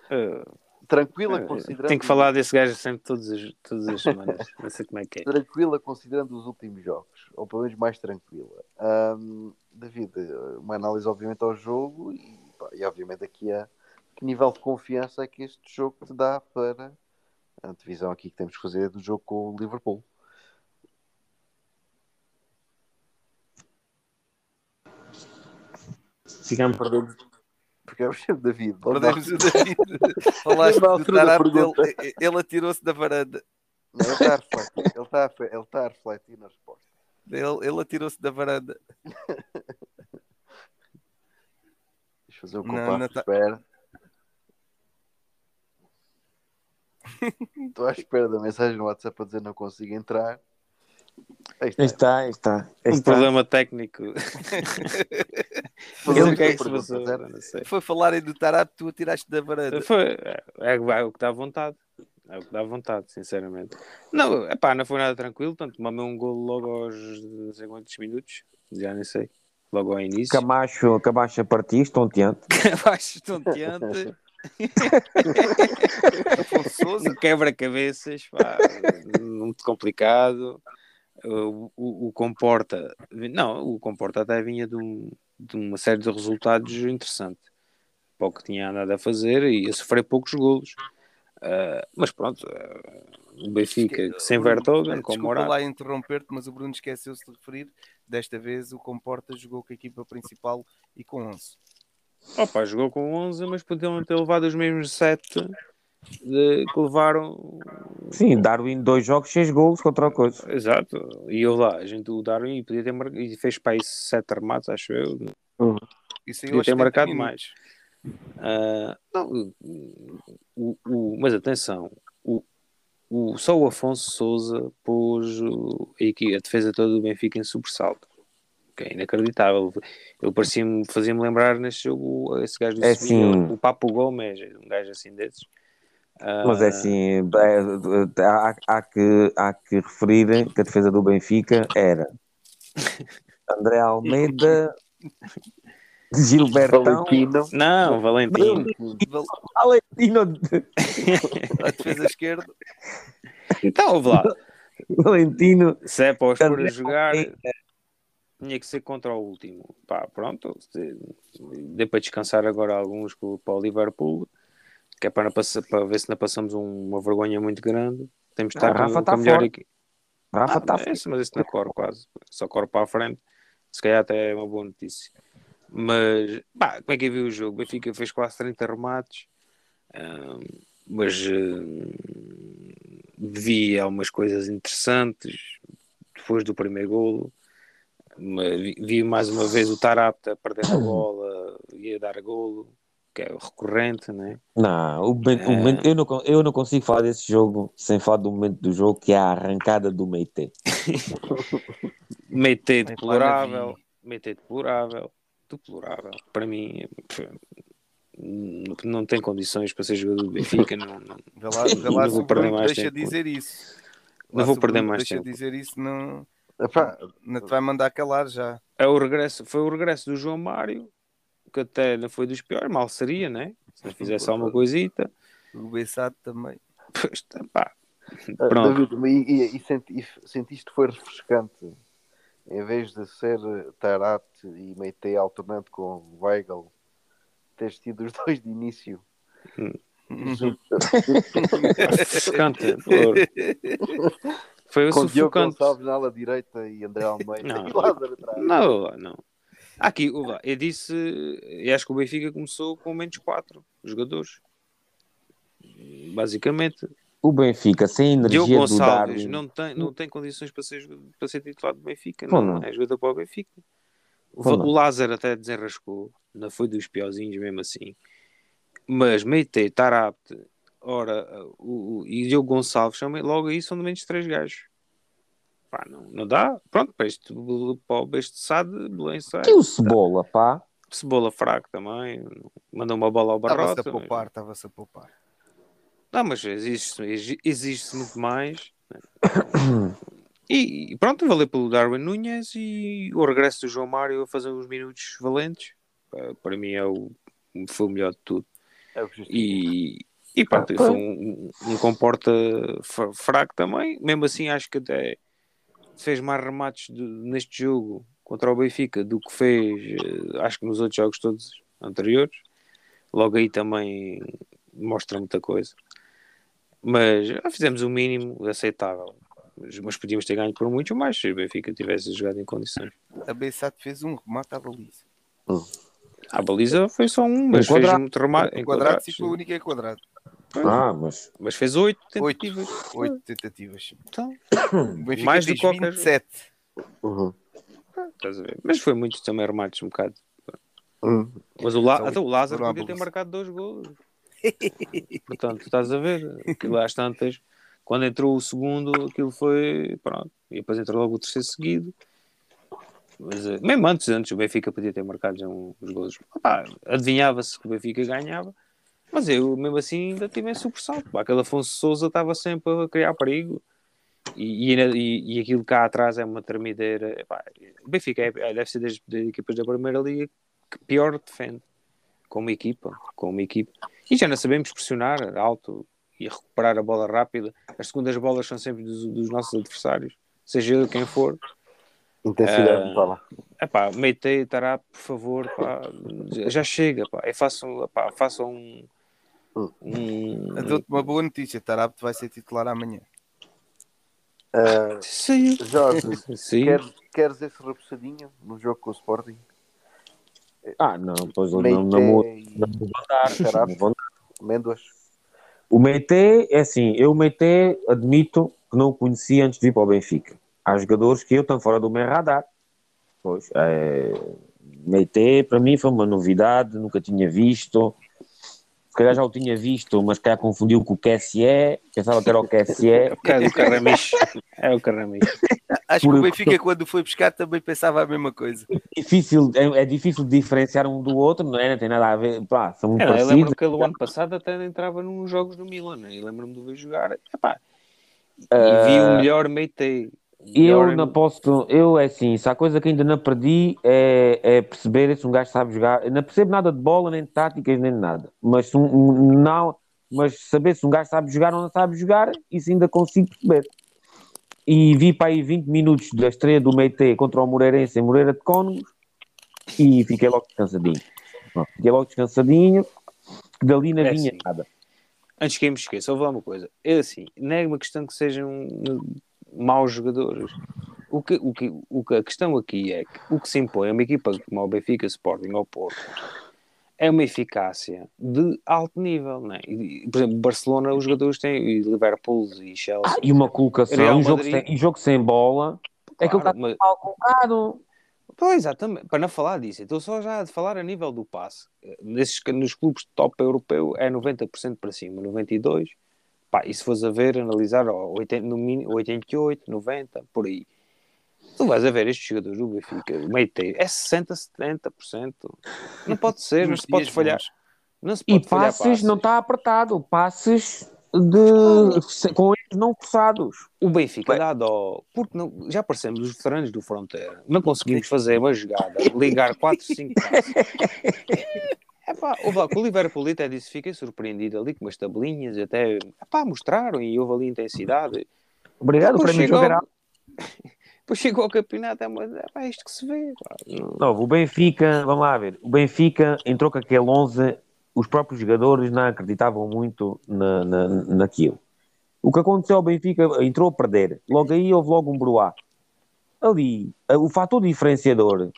[SPEAKER 7] Eh,
[SPEAKER 5] Tranquila,
[SPEAKER 7] eh,
[SPEAKER 5] considerando.
[SPEAKER 7] Tenho que falar desse gajo sempre todas as, todas as semanas. Não sei como é que é.
[SPEAKER 5] Tranquila, considerando os últimos jogos, ou pelo menos mais tranquila. Ahm, David, uma análise, obviamente, ao jogo e, pá, e obviamente, aqui a que nível de confiança é que este jogo te dá para a divisão aqui que temos que fazer do jogo com o Liverpool.
[SPEAKER 6] Ficamos perdidos.
[SPEAKER 5] Porque é o David.
[SPEAKER 8] Perdemos o David. Falaste do Tarap, ele, ele atirou-se da varanda.
[SPEAKER 5] Não, ele está a refletir, ele está a, fe- ele está a refletir na resposta.
[SPEAKER 8] Ele, ele atirou-se da varanda.
[SPEAKER 5] Deixa eu fazer o
[SPEAKER 8] Não,
[SPEAKER 5] compasso
[SPEAKER 8] não
[SPEAKER 5] de
[SPEAKER 8] tá-
[SPEAKER 5] espera. Estou à espera da mensagem no WhatsApp a dizer não consigo entrar. Aí está.
[SPEAKER 6] Aí está, aí está.
[SPEAKER 7] Um
[SPEAKER 6] está.
[SPEAKER 7] problema técnico.
[SPEAKER 5] Mas
[SPEAKER 7] o que é que se passou.
[SPEAKER 5] certo?
[SPEAKER 7] Não sei.
[SPEAKER 8] Foi falarem do Tarap, tu atiraste da varanda.
[SPEAKER 7] Foi, é, é o que dá vontade. É o que dá vontade, sinceramente. Não, epá, não foi nada tranquilo. Tanto mamei um golo logo aos não sei quantos minutos. Já nem sei. Logo ao início.
[SPEAKER 6] Camacho, Camacho a partir, estonteante.
[SPEAKER 7] Abaixo estonteante.
[SPEAKER 8] Afonso
[SPEAKER 7] um quebra-cabeças, muito complicado. O, o, o Comporta, não, o Comporta até vinha de, um- de uma série de resultados interessantes. Pouco tinha andado a fazer e a sofrer poucos golos. Ah, mas pronto, ah, o Benfica sem Vertogen, com
[SPEAKER 8] Desculpa lá interromper-te, mas o Bruno esqueceu-se de referir. Desta vez o Comporta jogou com a equipa principal e com 11.
[SPEAKER 7] Opa, jogou com 11, mas podiam ter levado os mesmos 7 de, que levaram
[SPEAKER 6] Sim, Darwin, dois jogos, seis golos contra o coisa.
[SPEAKER 7] Exato, e eu lá, a gente, o Darwin podia ter marcado, e fez para aí sete remates, acho eu,
[SPEAKER 8] Isso aí
[SPEAKER 7] podia ter
[SPEAKER 8] 70
[SPEAKER 7] marcado mais. Ah, não, o, o- mas atenção, o, o, só o Afonso Souza pôs a, equi- a defesa toda do Benfica em sobressalto. Que é inacreditável. Ele parecia-me, fazia-me lembrar neste jogo esse gajo do
[SPEAKER 6] É
[SPEAKER 7] Sevilha,
[SPEAKER 6] sim.
[SPEAKER 7] o Papo Gomes, um gajo assim desses.
[SPEAKER 6] Mas é assim, há, há que, há que referir que a defesa do Benfica era André Almeida, Gilbertão,
[SPEAKER 5] Valentino.
[SPEAKER 7] Não, Valentim.
[SPEAKER 8] Val-
[SPEAKER 6] Valentino,
[SPEAKER 8] A defesa esquerda.
[SPEAKER 7] Então, lá.
[SPEAKER 6] Valentino,
[SPEAKER 7] Se é para os pôr a jogar,
[SPEAKER 6] Almeida.
[SPEAKER 7] Tinha que ser contra o último. Pá, pronto. Dê para descansar agora alguns para o Liverpool, que é para, passar, para ver se não passamos um- uma vergonha muito grande. Temos de estar
[SPEAKER 6] Ah, Rafa
[SPEAKER 7] com,
[SPEAKER 6] tá
[SPEAKER 7] com a melhor equipe.
[SPEAKER 6] Rafa
[SPEAKER 7] Ah,
[SPEAKER 6] está
[SPEAKER 7] mas, esse- mas esse não corre quase. Só corre para a frente. Se calhar até é uma boa notícia. Mas, pá, como é que eu vi o jogo? Benfica fez quase 30 remates. Mas ahm, vi algumas coisas interessantes depois do primeiro golo. Vi, mais uma vez o Tarapta perdendo a bola e a dar golo, que é recorrente, né?
[SPEAKER 6] Não, o momento, o
[SPEAKER 7] É.
[SPEAKER 6] momento- eu, não, eu não consigo falar desse jogo sem falar do momento do jogo que é a arrancada do Meite.
[SPEAKER 7] Meite deplorável. Meite deplorável, deplorável. Para mim, não, tem condições para ser jogador do Benfica. Não, não,
[SPEAKER 8] Vê lá, vê lá
[SPEAKER 7] Não vou perder mais
[SPEAKER 8] deixa
[SPEAKER 7] tempo.
[SPEAKER 8] dizer isso.
[SPEAKER 7] Não
[SPEAKER 8] Lá
[SPEAKER 7] vou perder mais
[SPEAKER 8] deixa
[SPEAKER 7] tempo.
[SPEAKER 8] dizer isso, não,
[SPEAKER 5] Epá,
[SPEAKER 8] não te vai mandar calar já.
[SPEAKER 7] É o regresso, foi o regresso do João Mário, que até não foi dos piores, mal seria, né? Se não fizesse alguma coisita.
[SPEAKER 8] O Bessado também.
[SPEAKER 7] Pois, tá, pá.
[SPEAKER 5] Ah,
[SPEAKER 7] Pronto.
[SPEAKER 5] David, e, e- e senti- e sentiste que foi refrescante em vez de ser Tarat e Meite alternando com Weigl, teres tido os dois de início.
[SPEAKER 7] Sufocante. por- Foi o
[SPEAKER 5] com Diogo
[SPEAKER 7] sufocante.
[SPEAKER 5] Gonçalves na ala direita e André Almeida
[SPEAKER 7] Não.
[SPEAKER 5] e Lázaro atrás.
[SPEAKER 7] Não, não. Aqui, eu disse, eu acho que o Benfica começou com menos 4 jogadores. Basicamente,
[SPEAKER 6] O Benfica, sem energia
[SPEAKER 7] Diogo
[SPEAKER 6] do
[SPEAKER 7] Gonçalves
[SPEAKER 6] Darwin.
[SPEAKER 7] não tem, não tem condições para ser, para ser titular do Benfica, não,
[SPEAKER 6] não.
[SPEAKER 7] é jogador para o Benfica. O, o Lázaro até desenrascou, não foi dos piorzinhos mesmo assim. Mas Meite, Tarapte, ora, o, o, e Diogo Gonçalves, logo aí são de menos 3 gajos. Pá, não, não dá. Pronto, para este, para o beste SAD, Belém sai.
[SPEAKER 6] E o Cebola, pá?
[SPEAKER 7] Cebola fraco também, mandou uma bola ao
[SPEAKER 8] Estava-se
[SPEAKER 7] Barrota.
[SPEAKER 8] a poupar, estava-se a poupar.
[SPEAKER 7] Não, mas existe, exi- existe muito mais. né? E, e pronto, valeu pelo Darwin Nunes e o regresso do João Mário a fazer uns minutos valentes. Pa- Para mim é o, foi o melhor de tudo.
[SPEAKER 5] É o.
[SPEAKER 7] E, e pronto, foi um, um comporta fra- fraco também. Mesmo assim, acho que até fez mais remates de- neste jogo contra o Benfica do que fez, eh, acho que nos outros jogos todos anteriores. Logo aí também mostra muita coisa. Mas ah, fizemos o mínimo aceitável. Mas, mas podíamos ter ganho por muito mais se o Benfica tivesse jogado em condições.
[SPEAKER 8] A Bessat fez um remate à baliza.
[SPEAKER 7] A baliza foi só um, mas fez
[SPEAKER 6] quadrado.
[SPEAKER 7] muito remate
[SPEAKER 8] Em
[SPEAKER 7] em
[SPEAKER 8] quadrado,
[SPEAKER 7] quadrados.
[SPEAKER 8] e foi o único em quadrado.
[SPEAKER 6] Ah, mas
[SPEAKER 7] Mas fez oito
[SPEAKER 8] Oito.
[SPEAKER 7] tentativas.
[SPEAKER 8] Oito tentativas.
[SPEAKER 7] Então,
[SPEAKER 8] O
[SPEAKER 7] Mais do
[SPEAKER 8] fez
[SPEAKER 7] que qualquer-
[SPEAKER 8] 27.
[SPEAKER 5] Uhum.
[SPEAKER 7] estás a ver? Mas foi muito também remates um bocado.
[SPEAKER 5] Uhum.
[SPEAKER 7] Mas o, La... Até o Lázaro
[SPEAKER 8] foram à
[SPEAKER 7] podia ter marcado dois golos. Portanto, estás a ver? Aquilo às tantas, quando entrou o segundo, aquilo foi. Pronto. E depois entrou logo o terceiro seguido. Mas eh, mesmo antes, antes o Benfica podia ter marcado já golos. Opá, Adivinhava-se que o Benfica ganhava. Mas eu, mesmo assim, ainda tive supersalto. Pá, Aquele Afonso Souza estava sempre a criar perigo. E, e, e, aquilo cá atrás é uma tremideira. Epá, o Benfica é, é- deve ser das, das equipas da Primeira Liga que pior defende como equipa, como equipa. E já não sabemos pressionar alto e recuperar a bola rápida. As segundas bolas são sempre dos, dos nossos adversários, seja ele quem for.
[SPEAKER 5] Intensidade
[SPEAKER 7] Ah,
[SPEAKER 5] de bola.
[SPEAKER 7] Epá, Meitei, Tará, por favor, pá, já- chega, pá. É façam, façam um, um
[SPEAKER 8] Eu Dou-te uma boa notícia. Tarapte vai ser titular amanhã.
[SPEAKER 5] Ah,
[SPEAKER 7] Sim.
[SPEAKER 5] Jorge,
[SPEAKER 7] Sim.
[SPEAKER 5] queres, queres esse repousadinho no jogo com o Sporting?
[SPEAKER 6] Ah, não, pois
[SPEAKER 5] Meite
[SPEAKER 6] não, não, vou- não não vou andar.
[SPEAKER 5] amêndoas.
[SPEAKER 6] O Meite, é assim, eu o Meite admito que não o conhecia antes de vir para o Benfica. Há jogadores que eu estou fora do meu radar. Pois, é, Meite para mim foi uma novidade, nunca tinha visto. Se calhar já o tinha visto, mas calhar confundiu com o QSE, pensava que era o QSE.
[SPEAKER 7] É o Carramicho. É o Carramicho.
[SPEAKER 8] Acho que o Benfica, quando foi buscar, também pensava a mesma coisa.
[SPEAKER 6] difícil, é, é difícil diferenciar um do outro, não é? Não tem nada a ver, pá, são muito
[SPEAKER 7] É, eu
[SPEAKER 6] parecidos.
[SPEAKER 7] lembro que ele, o ano passado até entrava nos jogos do Milan, né? e lembro-me de ver jogar. Epá, e vi o melhor Meitei.
[SPEAKER 6] Eu não posso, eu é assim, se há coisa que ainda não perdi é, é perceber se um gajo sabe jogar. Eu não percebo nada de bola, nem de táticas, nem de nada. Mas um, um- não, mas saber se um gajo sabe jogar ou não sabe jogar, isso ainda consigo perceber. E vi para aí 20 minutos da estreia do Meite contra o Moreirense em Moreira de Cónegos e fiquei logo descansadinho. Fiquei logo descansadinho, que dali não
[SPEAKER 7] É
[SPEAKER 6] vinha
[SPEAKER 7] assim.
[SPEAKER 6] nada.
[SPEAKER 7] Antes que eu me esqueça, vou falar uma coisa. É assim, não é uma questão que sejam hum, maus jogadores. O que, o que, o que a questão aqui é que o que se impõe a uma equipa como o Benfica, Sporting ou Porto é uma eficácia de alto nível, não é? E, por exemplo, Barcelona, os jogadores têm, e Liverpool e Chelsea.
[SPEAKER 6] Ah, e uma colocação,
[SPEAKER 7] Real
[SPEAKER 6] um jogo, sem, e jogo sem bola, é que ele está
[SPEAKER 7] Claro, mas-
[SPEAKER 6] mal colocado.
[SPEAKER 7] Pois, exatamente. Para não falar disso, estou só já a falar a nível do passe. Nesses, nos clubes de top europeu é 90% para cima, 92%. Pá, e se fores a ver, analisar, ó, 80, no mínimo, 88, 90, por aí. Tu vais a ver estes jogadores do Benfica, o Meite, é 60, 70%. Não pode ser, não se pode falhar. Não se
[SPEAKER 6] E
[SPEAKER 7] pode falhar
[SPEAKER 6] passes não está apertado, passes de com eles não forçados.
[SPEAKER 7] O Benfica dá dó, porque não, já parecemos os veteranos do Fronteira, não conseguimos fazer uma jogada, ligar 4, 5 passos. É pá, houve lá, com o Liverpool até disse, fiquei surpreendido ali com umas tabelinhas, até epá, mostraram e houve ali intensidade.
[SPEAKER 6] Obrigado, para mim jogará.
[SPEAKER 7] depois chegou ao campeonato, é, uma, é pá, isto que se vê. Não-
[SPEAKER 6] Não, o Benfica, vamos lá ver, o Benfica entrou com aquele 11, os próprios jogadores não acreditavam muito na, na, naquilo. O que aconteceu ao Benfica, entrou a perder, logo aí houve logo um bruá. Ali, o fator diferenciador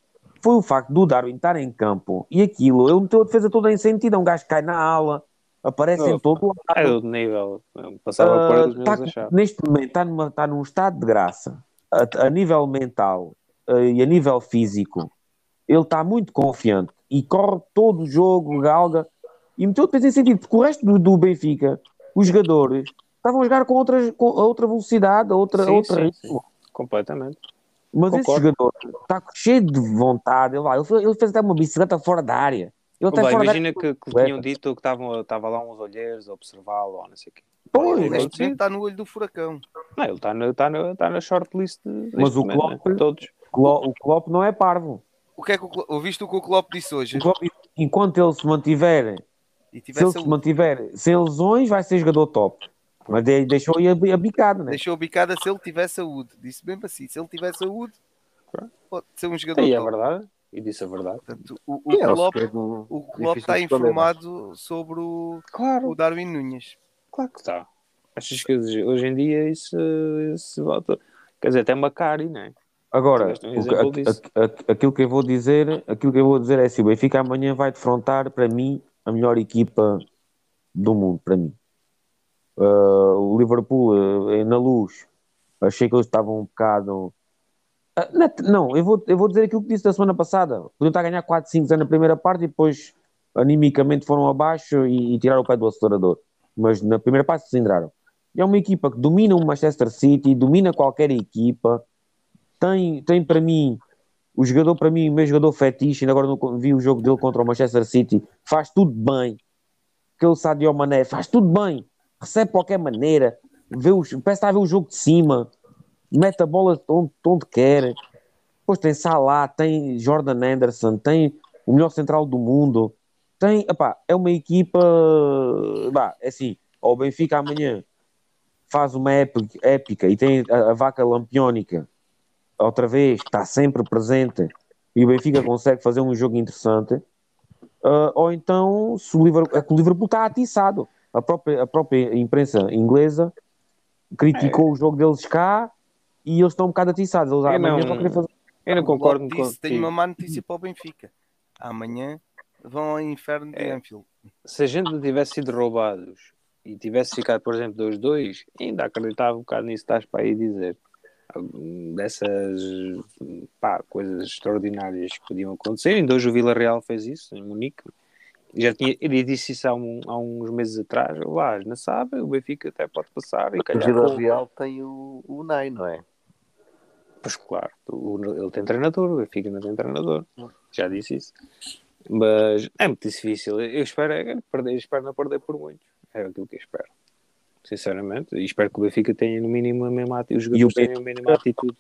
[SPEAKER 6] foi o facto do Darwin estar em campo e aquilo, ele meteu a defesa toda em sentido, é um gajo que cai na ala, aparece em
[SPEAKER 7] Oh,
[SPEAKER 6] todo lado.
[SPEAKER 7] É outro nível, passava por
[SPEAKER 6] Ah,
[SPEAKER 7] eles
[SPEAKER 6] tá- neste momento está, numa, está num estado de graça a, a nível mental eh, e a nível físico. Ele está muito confiante e corre todo o jogo, galga e meteu depois em sentido, porque o resto do, do Benfica, os jogadores, estavam a jogar com, outras, com a outra velocidade, a outra,
[SPEAKER 7] Sim,
[SPEAKER 6] outro
[SPEAKER 7] sim,
[SPEAKER 6] ritmo.
[SPEAKER 7] Completamente.
[SPEAKER 6] Mas esse
[SPEAKER 7] Concordo.
[SPEAKER 6] jogador está cheio de vontade. Ele, vai, ele, fez, ele fez até uma bicicleta fora da área. Da
[SPEAKER 7] imagina
[SPEAKER 6] área.
[SPEAKER 7] que, que tinham dito que estavam estava lá uns olheiros a observá-lo ou não sei o quê.
[SPEAKER 6] Pois,
[SPEAKER 8] Neste momento está no olho do furacão.
[SPEAKER 7] Não, ele está na, tá na, tá na shortlist.
[SPEAKER 6] Mas o
[SPEAKER 7] momento,
[SPEAKER 6] Klopp-
[SPEAKER 7] né? Todos.
[SPEAKER 6] Klo- o Klopp não é parvo.
[SPEAKER 8] O que é que o Klopp- ouviste o que o Klopp disse hoje?
[SPEAKER 6] O Klopp, enquanto ele se mantiver
[SPEAKER 8] E
[SPEAKER 6] Se ele se
[SPEAKER 8] saúde.
[SPEAKER 6] mantiver sem lesões, vai ser jogador top. Mas de- deixou aí a, a bicada, né?
[SPEAKER 8] Deixou a bicada se ele tiver saúde. Disse mesmo assim: se ele tiver saúde, pode ser um jogador
[SPEAKER 7] E é verdade. E disse a verdade.
[SPEAKER 8] Portanto, o, o
[SPEAKER 5] E é o
[SPEAKER 8] Klopp, o Klopp está
[SPEAKER 5] esconder,
[SPEAKER 8] informado sobre o,
[SPEAKER 7] Claro,
[SPEAKER 8] o Darwin Nunes.
[SPEAKER 7] claro que está. Achas que hoje em dia isso, isso volta. Quer dizer, até Macari, não é?
[SPEAKER 6] Agora,
[SPEAKER 7] um
[SPEAKER 6] o que-
[SPEAKER 7] exemplo
[SPEAKER 6] a-
[SPEAKER 7] disso.
[SPEAKER 6] a- a- aquilo que eu vou dizer, aquilo que eu vou dizer é assim, o Benfica amanhã vai defrontar para mim a melhor equipa do mundo, para mim. Uh, o Liverpool uh, na luz, achei que eles estavam um bocado. Ah, na- não, eu vou, eu vou dizer aquilo que disse da semana passada. Podiam estar a ganhar 4, 5 0 na primeira parte e depois animicamente foram abaixo e, e tiraram o pé do acelerador. Mas na primeira parte se cilindraram. E é uma equipa que domina o Manchester City, domina qualquer equipa, tem, tem para mim o jogador, para mim, o meu jogador fetiche, ainda agora não vi o jogo dele contra o Manchester City, faz tudo bem. Aquele Sadio Mané faz tudo bem, recebe de qualquer maneira, vê os, parece a ver o jogo de cima, mete a bola onde, onde quer. Depois tem Salah, tem Jordan Anderson, tem o melhor central do mundo. Tem, é uma equipa, é assim, ao Benfica amanhã faz uma épica, épica e tem a, a vaca lampiónica outra vez, está sempre presente e o Benfica consegue fazer um jogo interessante, ah, ou então se o Liverpool, é que o Liverpool está atiçado. A própria, a própria imprensa inglesa criticou o jogo deles cá e eles estão um bocado atiçados. Eles
[SPEAKER 7] Eu
[SPEAKER 6] amanhã
[SPEAKER 7] não-
[SPEAKER 6] vão querer fazer.
[SPEAKER 7] Eu não concordo
[SPEAKER 8] disse, Tenho
[SPEAKER 7] contigo.
[SPEAKER 8] uma má notícia para o Benfica. Amanhã vão ao inferno de
[SPEAKER 7] É.
[SPEAKER 8] Anfield.
[SPEAKER 7] Se a gente não tivesse sido roubados e tivesse ficado, por exemplo, 2-2, ainda acreditava um bocado nisso que estás para aí dizer. Dessas pá, coisas extraordinárias que podiam acontecer. Ainda hoje o Vila Real fez isso, em Munique. Já tinha, ele disse isso há, um- há uns meses atrás. Lá, não sabe, o Benfica até pode passar e
[SPEAKER 5] O. Vila
[SPEAKER 7] com-
[SPEAKER 5] Real tem o, o Ney, não é?
[SPEAKER 7] Pois claro, o- ele tem treinador, o Benfica não tem treinador. Já disse isso. Mas é muito difícil. Eu espero, perder, espero não perder por muito. É aquilo que eu espero. Sinceramente. E espero que o Benfica tenha no mínimo a mesma atitude. Os jogadores
[SPEAKER 6] Benfica-
[SPEAKER 7] tenham a mínima atitude.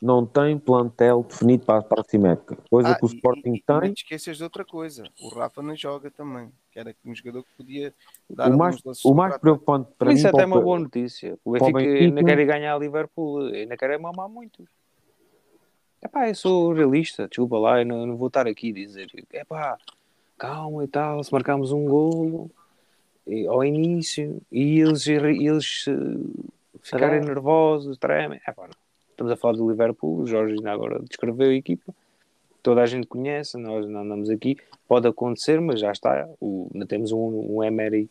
[SPEAKER 6] Não tem plantel definido para a próxima época. Coisa
[SPEAKER 8] Ah,
[SPEAKER 6] que o
[SPEAKER 8] e-
[SPEAKER 6] Sporting
[SPEAKER 8] e, e não
[SPEAKER 6] tem.
[SPEAKER 8] te esqueças de outra coisa. O Rafa não joga também. Que era um jogador que podia dar
[SPEAKER 6] O mais, o mais preocupante para
[SPEAKER 7] Mas isso
[SPEAKER 6] mim.
[SPEAKER 7] até é uma boa notícia. O Benfica
[SPEAKER 6] Benfica-
[SPEAKER 7] ainda quer ir ganhar a Liverpool, ainda quer é mamar muito. Epá, eu sou realista, desculpa lá, eu não, não vou estar aqui a dizer epá, calma e tal, se marcarmos um golo ao início e eles, eles eh, ficarem
[SPEAKER 5] Tremem.
[SPEAKER 7] nervosos, tremem. Não. Estamos a falar do Liverpool, o Jorge ainda agora descreveu a equipa, toda a gente conhece, nós não andamos aqui, pode acontecer, mas já está, o, não temos um, um Emery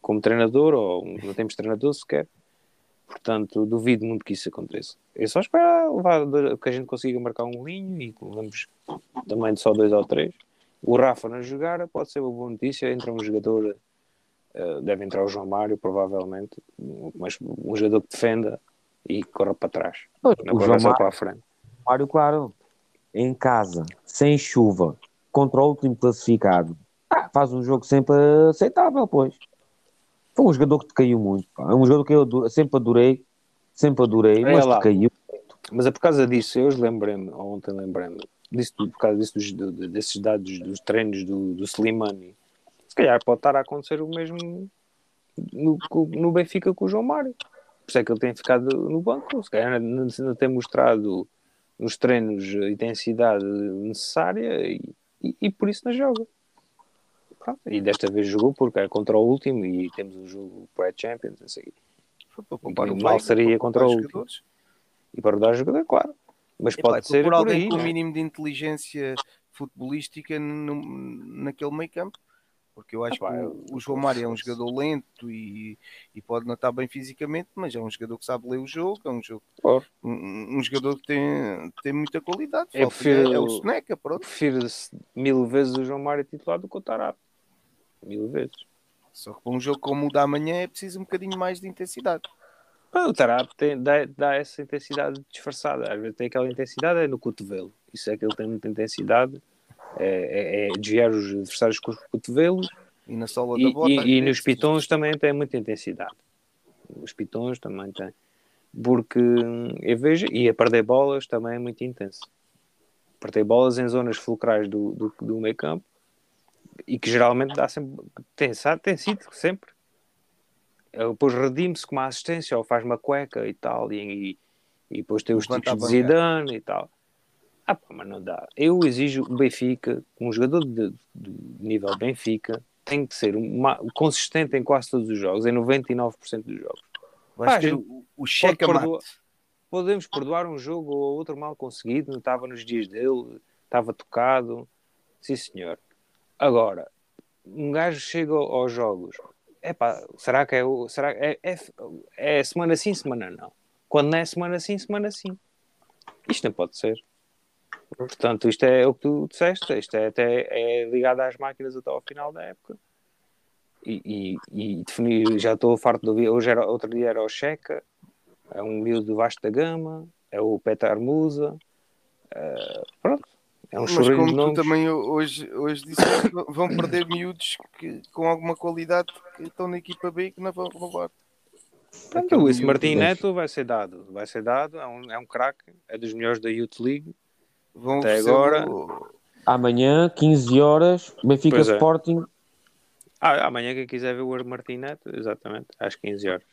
[SPEAKER 7] como treinador, ou um- não temos treinador sequer. Portanto, duvido muito que isso aconteça. Eu só espero levar que a gente consiga marcar um golinho e que levamos também de só dois ou três. O Rafa não jogar pode ser uma boa notícia. Entra um jogador, eh, deve entrar o João Mário, provavelmente, mas um jogador que defenda e corra para trás.
[SPEAKER 6] Pois,
[SPEAKER 7] Não
[SPEAKER 6] o João Mário-
[SPEAKER 7] para a frente.
[SPEAKER 6] Mário, claro, em casa, sem chuva, contra o último classificado, ah, faz um jogo sempre aceitável, pois. Foi um jogador que te caiu muito, pá. É um jogador que eu sempre adorei, sempre adorei,
[SPEAKER 7] Olha
[SPEAKER 6] mas
[SPEAKER 7] lá.
[SPEAKER 6] te caiu.
[SPEAKER 7] Mas é por causa disso, eu hoje lembrei-me, ontem lembrei-me, disso por causa disso, dos- desses dados dos treinos do, do Slimani. Se calhar pode estar a acontecer o mesmo no, no Benfica com o João Mário. Por isso é que ele tem ficado no banco. Se calhar não, não tem mostrado nos treinos a intensidade necessária e, e, e por isso não joga. Pronto, E desta vez jogou porque é contra o último e temos o jogo pré-champions, sei.
[SPEAKER 8] Foi para o
[SPEAKER 7] mal seria contra o último. E para dar jogador, claro. Mas pode
[SPEAKER 8] é
[SPEAKER 7] ser
[SPEAKER 8] por
[SPEAKER 7] por
[SPEAKER 8] alguém
[SPEAKER 7] aí.
[SPEAKER 8] com o
[SPEAKER 7] né?
[SPEAKER 8] mínimo de inteligência futebolística no- naquele meio campo. Porque eu acho
[SPEAKER 7] Epá,
[SPEAKER 8] que o, o João Mário é um jogador lento e, e pode não estar bem fisicamente, mas é um jogador que sabe ler o jogo, é um, jogo,
[SPEAKER 7] Claro.
[SPEAKER 8] um, um jogador que tem, tem muita qualidade.
[SPEAKER 7] Eu
[SPEAKER 8] Falta-
[SPEAKER 7] prefiro-
[SPEAKER 8] é, é o Soneca,
[SPEAKER 7] Eu
[SPEAKER 8] pronto.
[SPEAKER 7] prefiro mil vezes o João Mário titular do que o Tarap. Mil vezes.
[SPEAKER 8] Só que para um jogo como o da amanhã é preciso um bocadinho mais de intensidade.
[SPEAKER 7] Ah, O Tarap tem, dá, dá essa intensidade disfarçada. Às vezes tem aquela intensidade é no cotovelo. Isso é que ele tem muita intensidade. É, é- é desviar os adversários com os cotovelos.
[SPEAKER 8] E na sola
[SPEAKER 7] E,
[SPEAKER 8] da bota.
[SPEAKER 7] e- e nos pitons também tem muita intensidade. Os pitons também tem. Porque hum, eu vejo, e a perder bolas também é muito intenso. Perder bolas em zonas fulcrais do, do, do meio campo e que geralmente dá sempre, tem, tem sido sempre. Ele depois redime-se com uma assistência ou faz uma cueca e tal, e, e depois tem os tipos de. Zidane e tal. Ah, pá, mas não dá. Eu exijo o Benfica, um jogador de, de nível Benfica, tem que ser uma, consistente em quase todos os jogos, em 99% dos jogos.
[SPEAKER 8] Vais
[SPEAKER 7] Pá,
[SPEAKER 8] o, o cheque
[SPEAKER 7] pode perdoar- Podemos perdoar um jogo ou outro mal conseguido, não estava nos dias dele, estava tocado. Sim, senhor. Agora, um gajo chega ao- aos jogos. Epá, será que é o. Será, é, é, é semana sim, semana não. Quando não é semana sim, semana sim. Isto não pode ser. Portanto, isto é o que tu disseste. Isto é até é ligado às máquinas até ao final da época. E, e, e definir, já estou farto de ouvir. Hoje era, outro dia era o Checa, é um miúdo do Vasco da Gama, é o Petar Musa. eh, pronto, é um
[SPEAKER 8] Mas como tu
[SPEAKER 7] nomes.
[SPEAKER 8] também hoje, hoje disseste, vão perder miúdos que, com alguma qualidade que estão na equipa B e que não vão roubar.
[SPEAKER 7] Pronto, Martim
[SPEAKER 8] desse.
[SPEAKER 7] Neto vai ser dado. Vai ser dado, é um, é um craque, é dos melhores da Youth League.
[SPEAKER 8] Vão
[SPEAKER 7] Até agora-
[SPEAKER 6] Amanhã, 15 horas, Benfica
[SPEAKER 7] é.
[SPEAKER 6] Sporting.
[SPEAKER 7] Ah, amanhã quem quiser ver o Martim Neto, exatamente, às 15 horas.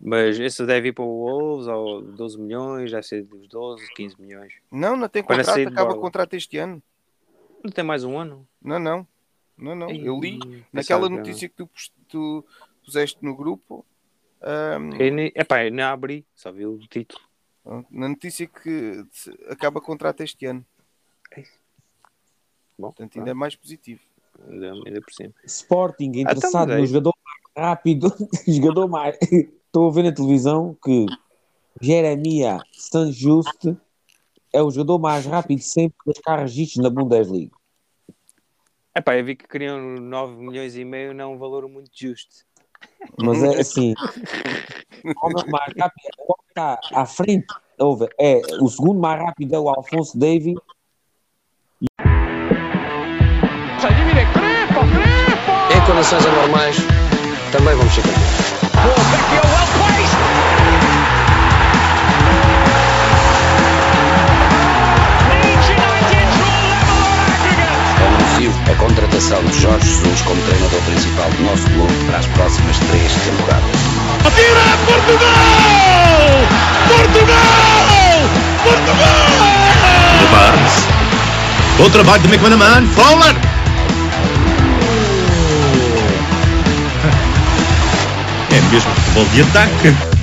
[SPEAKER 7] Mas esse deve ir para o Wolves, ou 12 milhões, deve ser dos 12, 15 milhões.
[SPEAKER 8] Não, não tem
[SPEAKER 7] Para
[SPEAKER 8] contrato, acaba o contrato este ano.
[SPEAKER 7] Não tem mais um ano?
[SPEAKER 8] Não, não. Não, não. Eu li naquela notícia que tu, tu puseste no grupo.
[SPEAKER 7] não. Eu epá, eu nem abri, só vi o título.
[SPEAKER 8] Na notícia que acaba contrato este ano.
[SPEAKER 7] Bom,
[SPEAKER 8] Portanto, ainda é mais positivo.
[SPEAKER 7] ainda, ainda por cima.
[SPEAKER 6] Sporting interessado
[SPEAKER 7] mas é
[SPEAKER 6] no
[SPEAKER 7] isso.
[SPEAKER 6] jogador mais rápido. jogador mais. Estou a ver na televisão que Jeremia Sanjuste é o jogador mais rápido sempre das carros na Bundesliga.
[SPEAKER 7] Epá, eu vi que queriam 9 milhões e meio, não é um valor muito justo.
[SPEAKER 6] Mas é assim. o mais rápido o está à frente. ouve, É, o segundo mais rápido é o Alfonso Davis.
[SPEAKER 1] Em condições anormais, também vamos ser campeões.
[SPEAKER 2] Contratação de Jorge Jesus como treinador principal do nosso clube para as próximas três temporadas.
[SPEAKER 3] Atira Portugal! Portugal! Portugal!
[SPEAKER 4] De Barnes. Bom trabalho de McManaman. Fowler. É mesmo futebol de ataque.